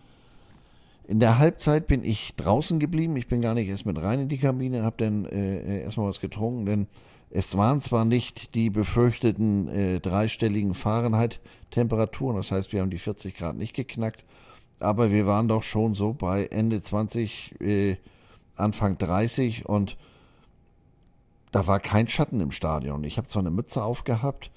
In der Halbzeit bin ich draußen geblieben. Ich bin gar nicht erst mit rein in die Kabine, habe dann äh, erstmal was getrunken, denn es waren zwar nicht die befürchteten äh, dreistelligen Fahrenheit-Temperaturen, das heißt, wir haben die 40 Grad nicht geknackt, aber wir waren doch schon so bei Ende 20, äh, Anfang 30 und da war kein Schatten im Stadion. Ich habe zwar eine Mütze aufgehabt,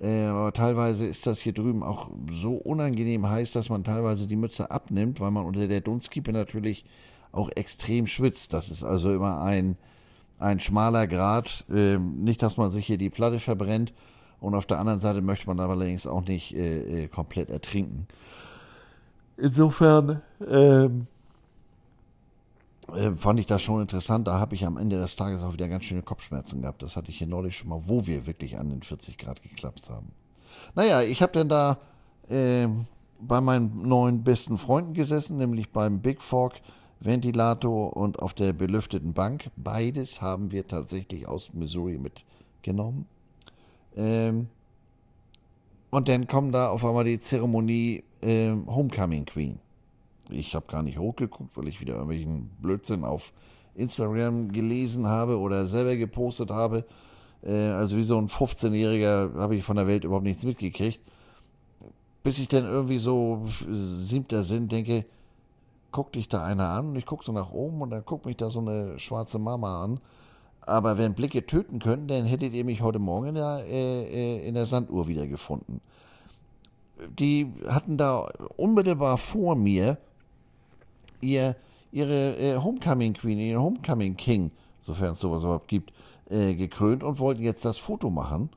äh, aber teilweise ist das hier drüben auch so unangenehm heiß, dass man teilweise die Mütze abnimmt, weil man unter der Dunstkippe natürlich auch extrem schwitzt. Das ist also immer ein, ein schmaler Grad. Äh, nicht, dass man sich hier die Platte verbrennt. Und auf der anderen Seite möchte man aber allerdings auch nicht äh, äh komplett ertrinken. Insofern ähm, äh, fand ich das schon interessant. Da habe ich am Ende des Tages auch wieder ganz schöne Kopfschmerzen gehabt. Das hatte ich hier neulich schon mal, wo wir wirklich an den 40 Grad geklappt haben. Naja, ich habe dann da äh, bei meinen neuen besten Freunden gesessen, nämlich beim Big Fork Ventilator und auf der belüfteten Bank. Beides haben wir tatsächlich aus Missouri mitgenommen. Ähm, und dann kommt da auf einmal die Zeremonie äh, Homecoming Queen. Ich habe gar nicht hochgeguckt, weil ich wieder irgendwelchen Blödsinn auf Instagram gelesen habe oder selber gepostet habe. Äh, also wie so ein 15-Jähriger habe ich von der Welt überhaupt nichts mitgekriegt. Bis ich dann irgendwie so siebter Sinn denke, guck dich da einer an und ich gucke so nach oben und dann guckt mich da so eine schwarze Mama an. Aber wenn Blicke töten könnten, dann hättet ihr mich heute Morgen in der, äh, äh in der Sanduhr wiedergefunden. Die hatten da unmittelbar vor mir ihr, ihre äh, Homecoming Queen, ihren Homecoming King, sofern es sowas überhaupt gibt, äh, gekrönt und wollten jetzt das Foto machen.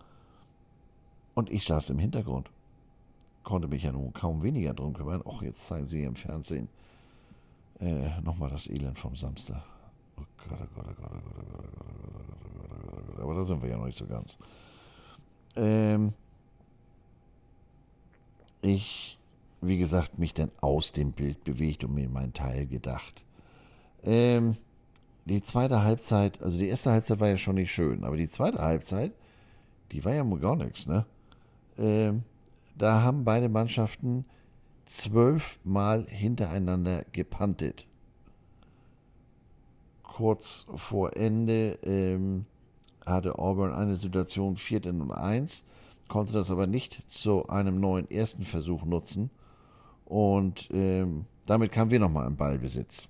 Und ich saß im Hintergrund. Konnte mich ja nun kaum weniger drum kümmern. Och, jetzt zeigen sie im Fernsehen äh, nochmal das Elend vom Samstag. Oh Gott, oh Gott, oh Gott, oh Gott, oh Gott, oh Gott, oh Gott, Aber da sind wir ja noch nicht so ganz. Ähm, ich wie gesagt, mich dann aus dem Bild bewegt und mir in meinen Teil gedacht. Ähm, die zweite Halbzeit, also die erste Halbzeit war ja schon nicht schön, aber die zweite Halbzeit, die war ja gar nichts, ne? Ähm, da haben beide Mannschaften zwölfmal hintereinander gepantet. Kurz vor Ende ähm, hatte Auburn eine Situation 4. und 1, konnte das aber nicht zu einem neuen ersten Versuch nutzen und ähm, damit kamen wir nochmal im Ballbesitz.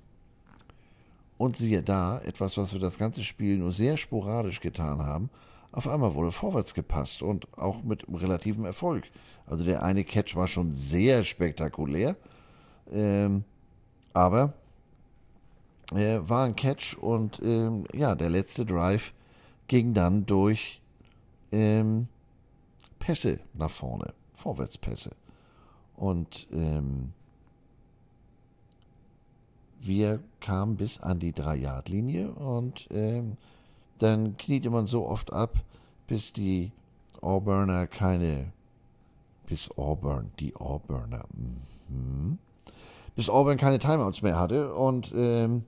Und siehe da, etwas, was wir das ganze Spiel nur sehr sporadisch getan haben, auf einmal wurde vorwärts gepasst und auch mit relativem Erfolg. Also der eine Catch war schon sehr spektakulär, ähm, aber äh, war ein Catch und ähm, ja, der letzte Drive ging dann durch ähm, Pässe nach vorne, Vorwärtspässe. Und ähm, wir kamen bis an die 3-Yard-Linie und ähm, dann kniete man so oft ab, bis die Auburner keine, bis Auburn, die Auburner, mhm. bis Auburn keine Timeouts mehr hatte und ähm,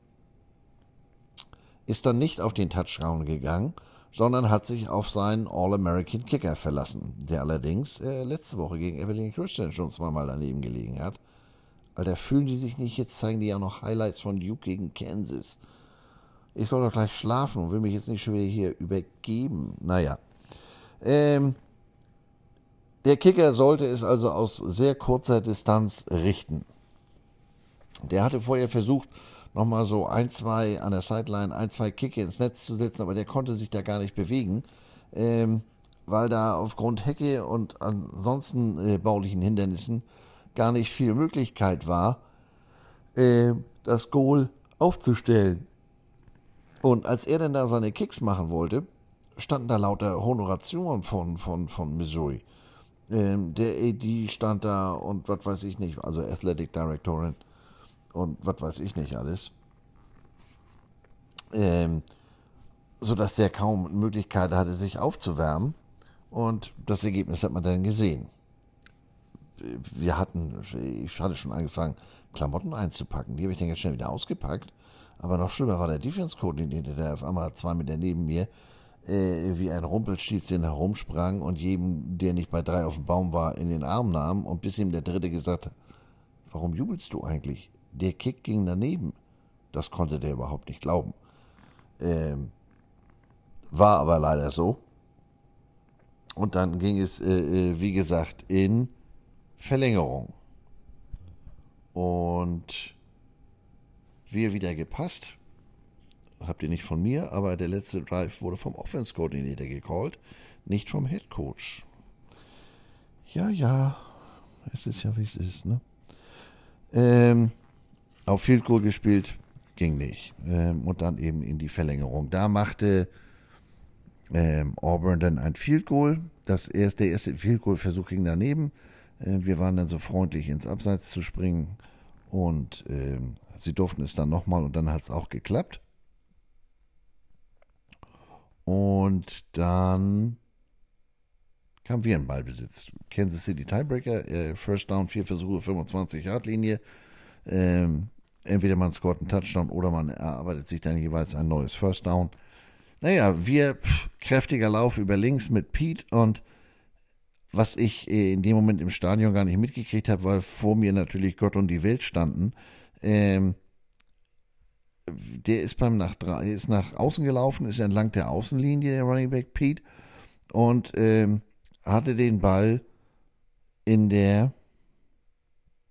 ist dann nicht auf den Touchdown gegangen, sondern hat sich auf seinen All-American Kicker verlassen, der allerdings äh, letzte Woche gegen Evelyn Christian schon zweimal daneben gelegen hat. Alter, fühlen die sich nicht, jetzt zeigen die ja noch Highlights von Duke gegen Kansas. Ich soll doch gleich schlafen und will mich jetzt nicht schon wieder hier übergeben. Naja. Ähm, der Kicker sollte es also aus sehr kurzer Distanz richten. Der hatte vorher versucht, nochmal so ein, zwei an der Sideline, ein, zwei Kicke ins Netz zu setzen, aber der konnte sich da gar nicht bewegen, ähm, weil da aufgrund Hecke und ansonsten äh, baulichen Hindernissen gar nicht viel Möglichkeit war, äh, das Goal aufzustellen. Und als er dann da seine Kicks machen wollte, standen da lauter Honorationen von, von, von Missouri. Ähm, der AD stand da und was weiß ich nicht, also Athletic Directorin und was weiß ich nicht alles. Ähm, sodass der kaum Möglichkeit hatte, sich aufzuwärmen. Und das Ergebnis hat man dann gesehen. Wir hatten, ich hatte schon angefangen, Klamotten einzupacken. Die habe ich dann ganz schnell wieder ausgepackt. Aber noch schlimmer war der Defense-Koordinator, der auf einmal zwei Meter neben mir äh, wie ein Rumpelstilzchen herumsprang und jedem, der nicht bei drei auf dem Baum war, in den Arm nahm und bis ihm der Dritte gesagt hat, warum jubelst du eigentlich? Der Kick ging daneben. Das konnte der überhaupt nicht glauben. Ähm, war aber leider so. Und dann ging es, äh, äh wie gesagt, in Verlängerung. Und wir wieder gepasst. Habt ihr nicht von mir, aber der letzte Drive wurde vom Offense Coordinator gecallt, nicht vom Head Coach. Ja, ja, es ist ja wie es ist, ne? Ähm, auf Field Goal gespielt, ging nicht. Ähm, und dann eben in die Verlängerung. Da machte ähm, Auburn dann ein Field Goal. Das erste, der erste Field Goal Versuch ging daneben. Äh, wir waren dann so freundlich ins Abseits zu springen und äh, sie durften es dann nochmal und dann hat es auch geklappt. Und dann kamen wir in Ballbesitz. Kansas City Tiebreaker, äh, First Down, vier Versuche, 25 Yard Linie. Ähm, entweder man scoret einen Touchdown oder man erarbeitet sich dann jeweils ein neues First Down. Naja, wir, pff, kräftiger Lauf über links mit Pete und was ich äh, in dem Moment im Stadion gar nicht mitgekriegt habe, weil vor mir natürlich Gott und die Welt standen. Ähm, der ist beim nach ist nach außen gelaufen, ist entlang der Außenlinie der Running Back Pete und ähm, hatte den Ball in der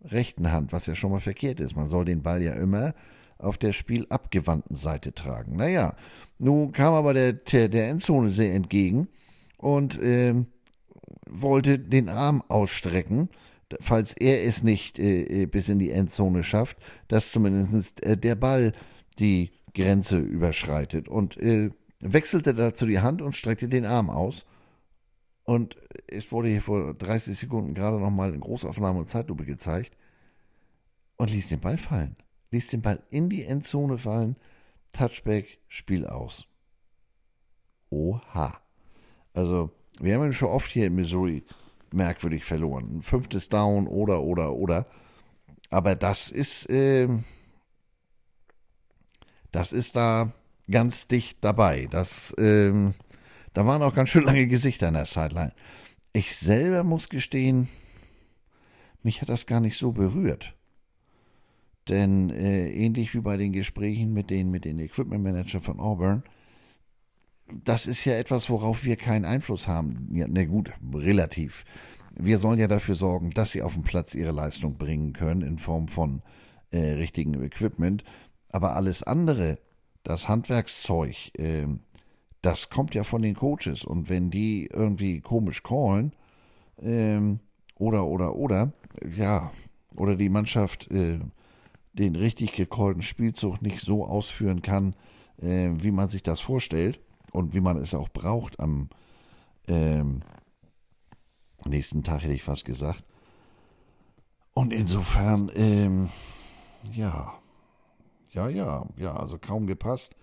rechten Hand, was ja schon mal verkehrt ist. Man soll den Ball ja immer auf der spielabgewandten Seite tragen. Naja, nun kam aber der, der, der Endzone sehr entgegen und ähm, wollte den Arm ausstrecken, falls er es nicht äh, äh, bis in die Endzone schafft, dass zumindest äh, der Ball die Grenze überschreitet und äh, wechselte dazu die Hand und streckte den Arm aus. Und es wurde hier vor 30 Sekunden gerade nochmal in Großaufnahme und Zeitlupe gezeigt und ließ den Ball fallen. Ließ den Ball in die Endzone fallen. Touchback, Spiel aus. Oha. Also, wir haben ihn schon oft hier in Missouri merkwürdig verloren. Ein fünftes Down oder, oder, oder. Aber das ist, äh, das ist da ganz dicht dabei. Das, ähm, da waren auch ganz schön lange Gesichter an der Sideline. Ich selber muss gestehen, mich hat das gar nicht so berührt. Denn äh, ähnlich wie bei den Gesprächen mit den, mit den Equipment Manager von Auburn, das ist ja etwas, worauf wir keinen Einfluss haben. Ja, na gut, relativ. Wir sollen ja dafür sorgen, dass sie auf dem Platz ihre Leistung bringen können in Form von äh, richtigem Equipment. Aber alles andere, das Handwerkszeug, äh, das kommt ja von den Coaches. Und wenn die irgendwie komisch callen, äh, oder, oder, oder, ja, oder die Mannschaft äh, den richtig gecallten Spielzug nicht so ausführen kann, äh, wie man sich das vorstellt und wie man es auch braucht am ähm, nächsten Tag, hätte ich fast gesagt. Und insofern, ähm, ja, ja, ja, ja, also kaum gepasst.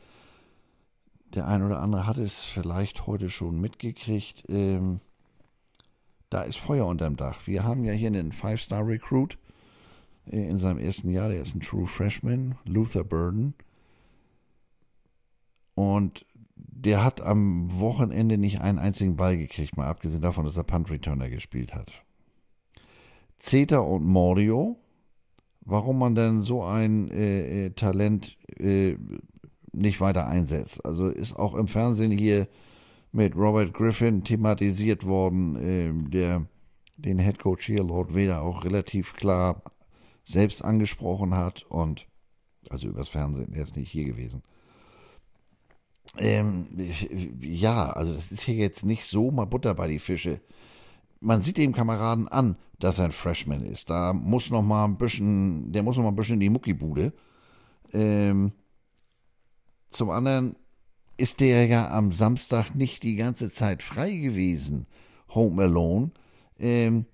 Der ein oder andere hat es vielleicht heute schon mitgekriegt. Ähm, da ist Feuer unterm Dach. Wir haben ja hier einen Five-Star-Recruit äh, in seinem ersten Jahr. Der ist ein True Freshman, Luther Burden. Und der hat am Wochenende nicht einen einzigen Ball gekriegt, mal abgesehen davon, dass er Punt Returner gespielt hat. Zeta und Morio warum man denn so ein äh, äh, Talent äh, nicht weiter einsetzt. Also ist auch im Fernsehen hier mit Robert Griffin thematisiert worden, äh, der den Head Coach hier, Lord Vader, auch relativ klar selbst angesprochen hat und also übers Fernsehen, er ist nicht hier gewesen. Ähm, ja, also das ist hier jetzt nicht so mal Butter bei die Fische. Man sieht dem Kameraden an, dass er ein Freshman ist. Da muss noch mal ein bisschen, der muss noch mal ein bisschen in die Muckibude. Ähm, zum anderen ist der ja am Samstag nicht die ganze Zeit frei gewesen, Home Alone. Ähm,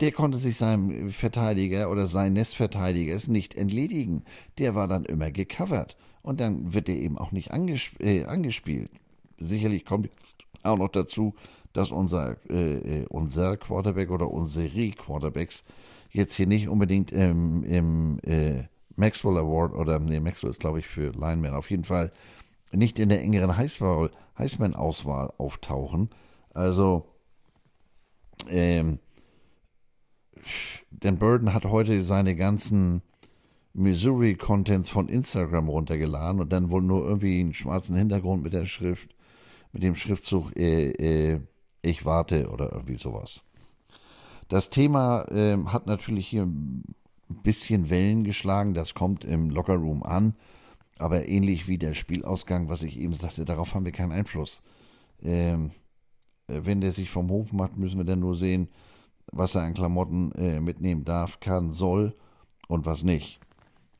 der konnte sich seinem Verteidiger oder seines Verteidigers nicht entledigen. Der war dann immer gecovert. Und dann wird er eben auch nicht angesp äh, angespielt. Sicherlich kommt jetzt auch noch dazu, dass unser, äh, äh unser Quarterback oder unsere Quarterbacks jetzt hier nicht unbedingt ähm, im äh, Maxwell Award oder, nee, Maxwell ist glaube ich für Lineman, auf jeden Fall nicht in der engeren Heisman-Auswahl auftauchen. Also, ähm, Dan Burden hat heute seine ganzen Missouri-Contents von Instagram runtergeladen und dann wohl nur irgendwie einen schwarzen Hintergrund mit der Schrift, mit dem Schriftzug äh, äh, Ich warte oder irgendwie sowas. Das Thema äh, hat natürlich hier ein bisschen Wellen geschlagen, das kommt im Lockerroom an, aber ähnlich wie der Spielausgang, was ich eben sagte, darauf haben wir keinen Einfluss. Ähm, äh, wenn der sich vom Hof macht, müssen wir dann nur sehen, was er an Klamotten äh, mitnehmen darf, kann, soll und was nicht.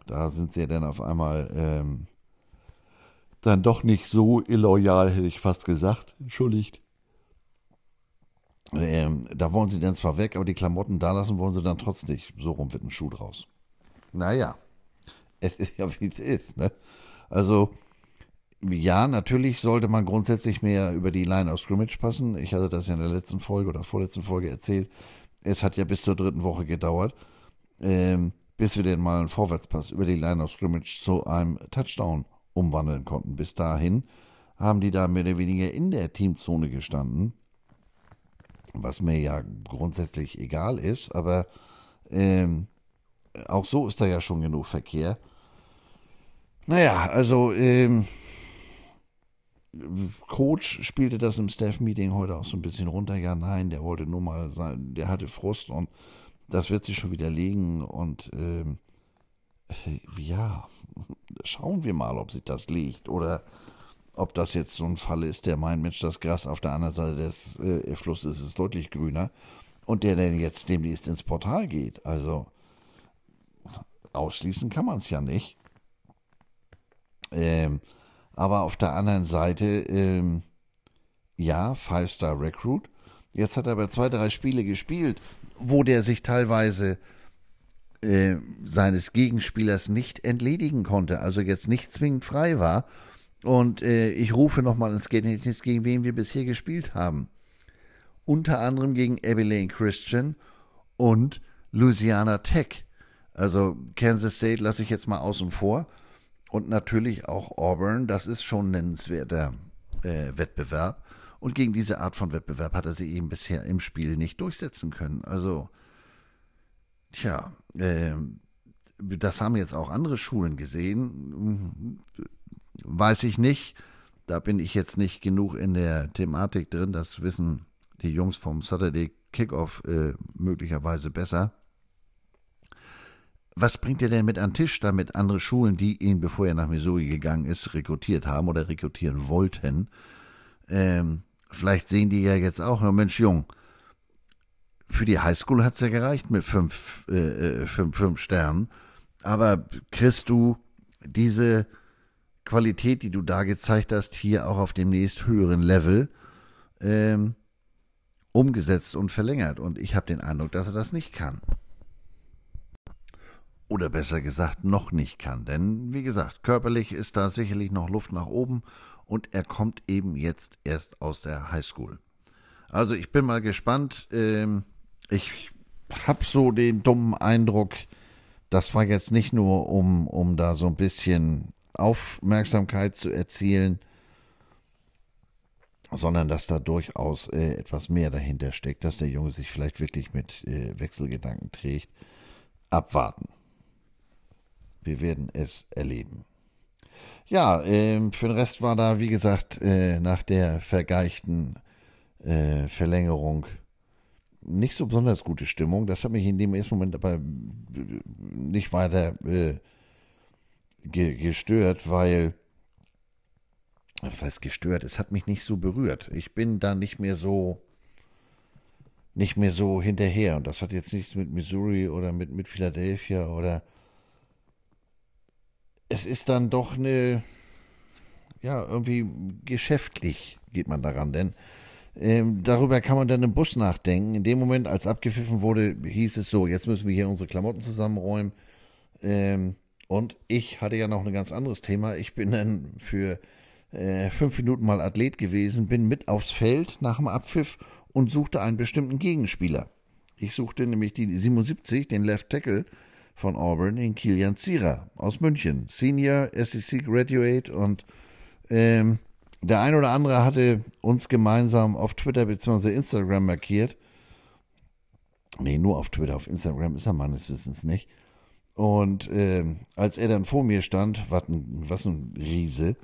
Da sind sie dann auf einmal ähm, dann doch nicht so illoyal, hätte ich fast gesagt. Entschuldigt. Ähm, da wollen sie dann zwar weg, aber die Klamotten da lassen wollen sie dann trotzdem nicht. So rum wird ein Schuh draus. Naja, es ist ja wie es ist. Ne? Also, ja, natürlich sollte man grundsätzlich mehr über die Line of Scrimmage passen. Ich hatte das ja in der letzten Folge oder vorletzten Folge erzählt. Es hat ja bis zur dritten Woche gedauert, ähm, bis wir den mal einen Vorwärtspass über die Line of Scrimmage zu einem Touchdown umwandeln konnten. Bis dahin haben die da mehr oder weniger in der Teamzone gestanden, was mir ja grundsätzlich egal ist, aber ähm, auch so ist da ja schon genug Verkehr. Naja, also ähm, Coach spielte das im Staff-Meeting heute auch so ein bisschen runter. Ja, nein, der wollte nur mal sein, der hatte Frust und das wird sich schon wieder legen. Und ähm, ja, schauen wir mal, ob sich das legt oder ob das jetzt so ein Fall ist, der meint, Mensch, das Gras auf der anderen Seite des äh, Flusses ist deutlich grüner und der dann jetzt demnächst ins Portal geht. Also ausschließen kann man es ja nicht. Ähm, aber auf der anderen Seite, ähm, ja, Five-Star Recruit. Jetzt hat er aber zwei, drei Spiele gespielt, wo der sich teilweise äh, seines Gegenspielers nicht entledigen konnte, also jetzt nicht zwingend frei war. Und äh, ich rufe nochmal ins Gedächtnis, gegen wen wir bisher gespielt haben. Unter anderem gegen Abilene Christian und Louisiana Tech. Also Kansas State lasse ich jetzt mal außen vor und natürlich auch Auburn. Das ist schon ein nennenswerter äh, Wettbewerb. Und gegen diese Art von Wettbewerb hat er sich eben bisher im Spiel nicht durchsetzen können. Also, tja, äh, das haben jetzt auch andere Schulen gesehen. Weiß ich nicht. Da bin ich jetzt nicht genug in der Thematik drin. Das wissen die Jungs vom Saturday Kickoff äh, möglicherweise besser was bringt er denn mit an den Tisch, damit andere Schulen, die ihn, bevor er nach Missouri gegangen ist, rekrutiert haben oder rekrutieren wollten? Ähm, vielleicht sehen die ja jetzt auch, oh Mensch, Jung, für die Highschool hat es ja gereicht mit fünf, äh, äh, fünf, fünf Sternen. Aber kriegst du diese Qualität, die du da gezeigt hast, hier auch auf dem nächst höheren Level ähm, umgesetzt und verlängert? Und ich habe den Eindruck, dass er das nicht kann oder besser gesagt noch nicht kann. Denn wie gesagt, körperlich ist da sicherlich noch Luft nach oben und er kommt eben jetzt erst aus der Highschool. Also ich bin mal gespannt. Ähm, ich habe so den dummen Eindruck, das war jetzt nicht nur, um, um da so ein bisschen Aufmerksamkeit zu erzielen, sondern dass da durchaus äh, etwas mehr dahinter steckt, dass der Junge sich vielleicht wirklich mit äh, Wechselgedanken trägt. Abwarten. Wir werden es erleben. Ja, äh, für den Rest war da, wie gesagt, äh, nach der vergeichten äh, Verlängerung nicht so besonders gute Stimmung. Das hat mich in dem ersten Moment aber nicht weiter äh, ge gestört, weil, was heißt gestört? Es hat mich nicht so berührt. Ich bin da nicht mehr so, nicht mehr so hinterher. Und das hat jetzt nichts mit Missouri oder mit, mit Philadelphia oder es ist dann doch eine, ja, irgendwie geschäftlich geht man daran, denn ähm, darüber kann man dann im Bus nachdenken. In dem Moment, als abgepfiffen wurde, hieß es so, jetzt müssen wir hier unsere Klamotten zusammenräumen. Ähm, und ich hatte ja noch ein ganz anderes Thema. Ich bin dann für äh, fünf Minuten mal Athlet gewesen, bin mit aufs Feld nach dem Abpfiff und suchte einen bestimmten Gegenspieler. Ich suchte nämlich die 77, den Left Tackle von Auburn, den Kilian Zierer aus München. Senior, SEC Graduate und ähm, der ein oder andere hatte uns gemeinsam auf Twitter bzw. Instagram markiert. Nee, nur auf Twitter, auf Instagram ist er meines Wissens nicht. Und äh, als er dann vor mir stand, was ein, was ein Riese,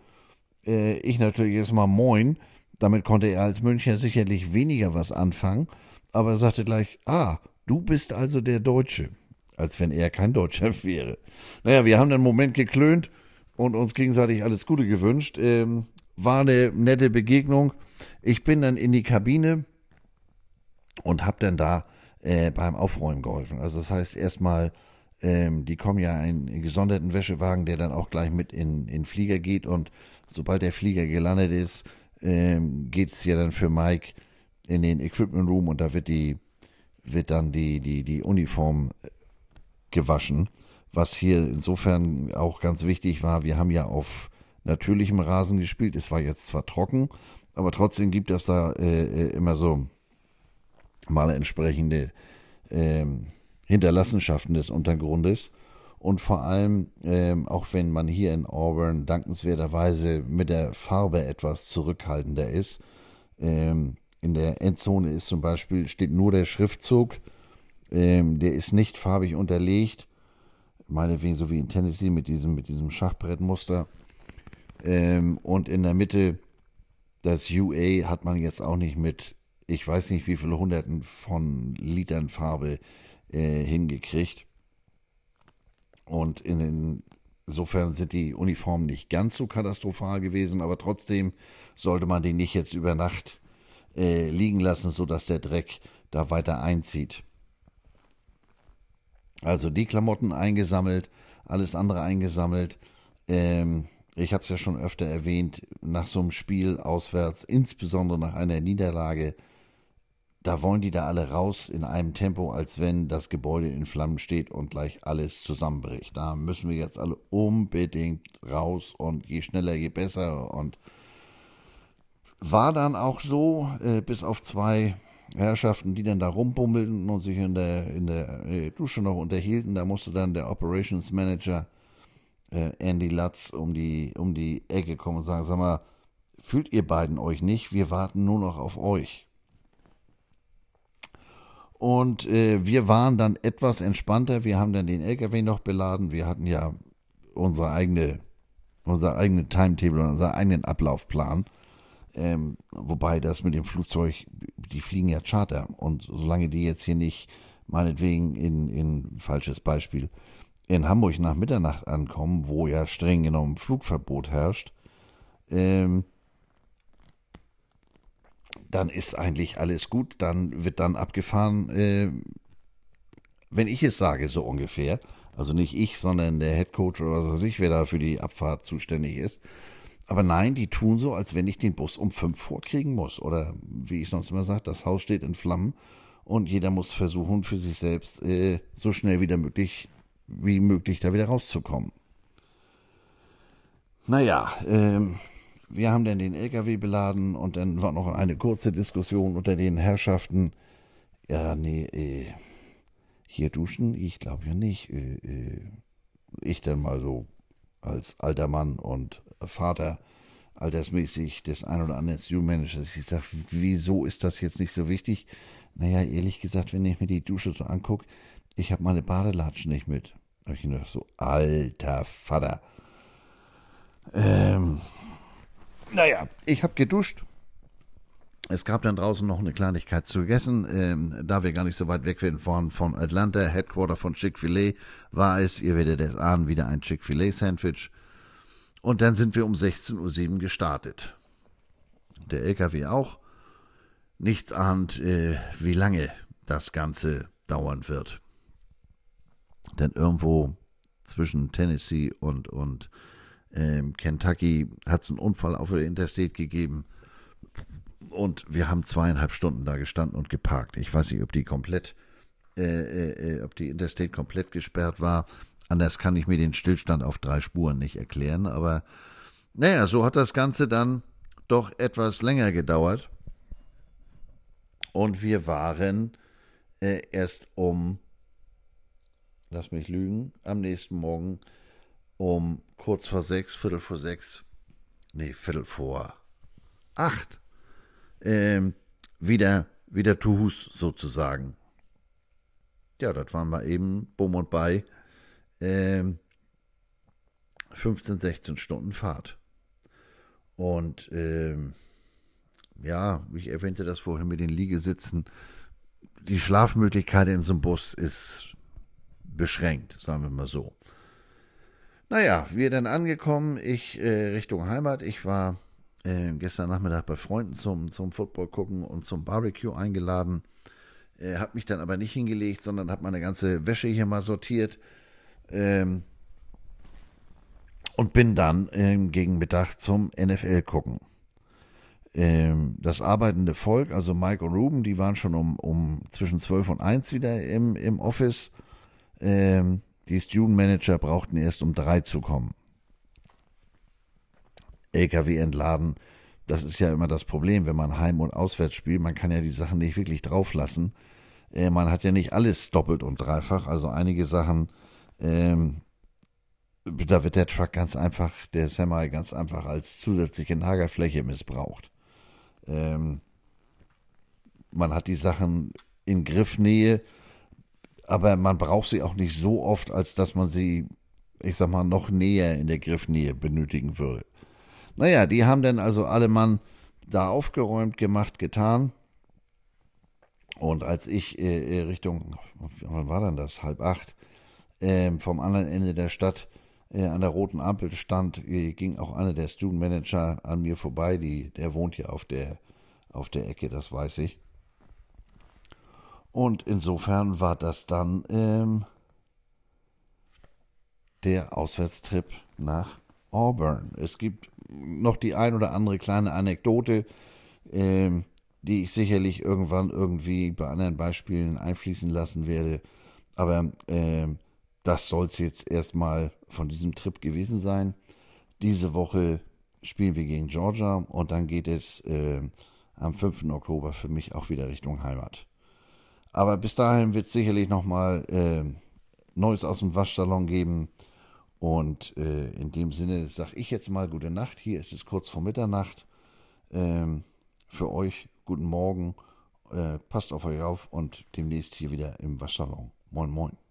äh, ich natürlich erstmal Moin. Damit konnte er als Münchner sicherlich weniger was anfangen, aber er sagte gleich, ah, du bist also der Deutsche. Als wenn er kein Deutscher wäre. Naja, wir haben dann einen Moment geklönt und uns gegenseitig alles Gute gewünscht. Ähm, war eine nette Begegnung. Ich bin dann in die Kabine und habe dann da äh, beim Aufräumen geholfen. Also das heißt erstmal, ähm, die kommen ja einen gesonderten Wäschewagen, der dann auch gleich mit in den Flieger geht und sobald der Flieger gelandet ist, ähm, geht es ja dann für Mike in den Equipment Room und da wird die wird dann die die die Uniform gewaschen, was hier insofern auch ganz wichtig war. Wir haben ja auf natürlichem Rasen gespielt. Es war jetzt zwar trocken, aber trotzdem gibt es da äh, äh immer so mal entsprechende äh, Hinterlassenschaften des Untergrundes. Und vor allem, ähm, auch wenn man hier in Auburn dankenswerterweise mit der Farbe etwas zurückhaltender ist, ähm, in der Endzone ist zum Beispiel, steht nur der Schriftzug, ähm, der ist nicht farbig unterlegt, meinetwegen so wie in Tennessee mit diesem, mit diesem Schachbrettmuster. Ähm, und in der Mitte, das UA hat man jetzt auch nicht mit, ich weiß nicht wie viele Hunderten von Litern Farbe äh, hingekriegt. Und in den, insofern sind die Uniformen nicht ganz so katastrophal gewesen, aber trotzdem sollte man die nicht jetzt über Nacht äh, liegen lassen, sodass der Dreck da weiter einzieht. Also die Klamotten eingesammelt, alles andere eingesammelt. Ähm, ich habe es ja schon öfter erwähnt, nach so einem Spiel auswärts, insbesondere nach einer Niederlage, da wollen die da alle raus in einem Tempo, als wenn das Gebäude in Flammen steht und gleich alles zusammenbricht. Da müssen wir jetzt alle unbedingt raus und je schneller, je besser. Und war dann auch so, äh, bis auf zwei Herrschaften, die dann da rumbummelten und sich in der, in der äh, Dusche noch unterhielten. Da musste dann der Operations Manager äh, Andy Lutz um die, um die Ecke kommen und sagen, sag mal, fühlt ihr beiden euch nicht? Wir warten nur noch auf euch. Und äh, wir waren dann etwas entspannter. Wir haben dann den LKW noch beladen. Wir hatten ja unsere eigene, unser eigene Timetable und unseren eigenen Ablaufplan. Ähm, wobei das mit dem Flugzeug, die fliegen ja Charter. Und solange die jetzt hier nicht, meinetwegen in, in falsches Beispiel, in Hamburg nach Mitternacht ankommen, wo ja streng genommen Flugverbot herrscht, ähm, dann ist eigentlich alles gut. Dann wird dann abgefahren, äh, wenn ich es sage, so ungefähr. Also nicht ich, sondern der Head Coach oder was weiß ich, wer da für die Abfahrt zuständig ist. Aber nein, die tun so, als wenn ich den Bus um fünf vorkriegen muss. Oder wie ich sonst immer sage, das Haus steht in Flammen und jeder muss versuchen, für sich selbst äh, so schnell wie möglich wie möglich da wieder rauszukommen. Naja, ähm, wir haben dann den LKW beladen und dann war noch eine kurze Diskussion unter den Herrschaften. Ja, nee, äh, hier duschen? Ich glaube ja nicht. Äh, äh, ich dann mal so als alter Mann und Vater altersmäßig des ein oder anderen Student-Managers. Ich sage, wieso ist das jetzt nicht so wichtig? Naja, ehrlich gesagt, wenn ich mir die Dusche so angucke, ich habe meine Badelatschen nicht mit. Da habe ich gedacht, so, alter Vater. Ähm, naja, ich habe geduscht. es gab dann draußen noch eine Kleinigkeit zu essen. Ähm, da wir gar nicht so weit weg sind von, von Atlanta, Headquarter von Chick-fil-A, war es, ihr werdet es ahnen, wieder ein Chick-fil-A-Sandwich. Und dann sind wir um 16.07 Uhr gestartet. Der LKW auch. Nichts ahnt, äh, wie lange das Ganze dauern wird. Denn irgendwo zwischen Tennessee und, und ähm, Kentucky hat es einen Unfall auf der Interstate gegeben. Und wir haben zweieinhalb Stunden da gestanden und geparkt. Ich weiß nicht, ob die komplett, äh, äh, äh ob die Interstate komplett gesperrt war. Anders kann ich mir den Stillstand auf drei Spuren nicht erklären. Aber naja, so hat das Ganze dann doch etwas länger gedauert. Und wir waren äh, erst um, lass mich lügen, am nächsten Morgen um kurz vor sechs, Viertel vor sechs, nee, Viertel vor acht, ähm, wieder, wieder to Hus sozusagen. Ja, das waren wir eben, bumm und bei, ähm, 15, 16 Stunden Fahrt. Und ähm, ja, ich erwähnte das vorhin mit den Liegesitzen. Die Schlafmöglichkeit in so einem Bus ist beschränkt, sagen wir mal so. Naja, wir dann angekommen, ich äh, Richtung Heimat. Ich war äh, gestern Nachmittag bei Freunden zum, zum Football gucken und zum Barbecue eingeladen. Äh, hab mich dann aber nicht hingelegt, sondern habe meine ganze Wäsche hier mal sortiert. Ähm, und bin dann ähm, gegen Mittag zum NFL gucken. Ähm, das arbeitende Volk, also Mike und Ruben, die waren schon um, um zwischen 12 und 1 wieder im, im Office. Ähm, die Student Manager brauchten erst um 3 zu kommen. LKW entladen, das ist ja immer das Problem, wenn man Heim- und Auswärts spielt. Man kann ja die Sachen nicht wirklich drauf lassen. Äh, man hat ja nicht alles doppelt und dreifach. Also einige Sachen ähm, da wird der Truck ganz einfach, der Semi ganz einfach als zusätzliche Lagerfläche missbraucht. Ähm, man hat die Sachen in Griffnähe, aber man braucht sie auch nicht so oft, als dass man sie, ich sag mal, noch näher in der Griffnähe benötigen würde. Naja, die haben dann also alle Mann da aufgeräumt, gemacht, getan. Und als ich äh, äh Richtung, wann war denn das? Halb acht, äh, vom anderen Ende der Stadt äh, an der roten Ampel stand, äh, ging auch einer der Student Manager an mir vorbei. Die, der wohnt ja auf der, auf der Ecke, das weiß ich. Und insofern war das dann ähm, der Auswärtstrip nach Auburn. Es gibt noch die ein oder andere kleine Anekdote, ähm, die ich sicherlich irgendwann irgendwie bei anderen Beispielen einfließen lassen werde. Aber ähm, das soll es jetzt erstmal von diesem Trip gewesen sein. Diese Woche spielen wir gegen Georgia und dann geht es äh, am 5. Oktober für mich auch wieder Richtung Heimat. Aber bis dahin wird es sicherlich nochmal äh, Neues aus dem Waschsalon geben. Und äh, in dem Sinne sage ich jetzt mal gute Nacht. Hier ist es kurz vor Mitternacht. Ähm, für euch guten Morgen. Äh, passt auf euch auf und demnächst hier wieder im Waschsalon. Moin, moin.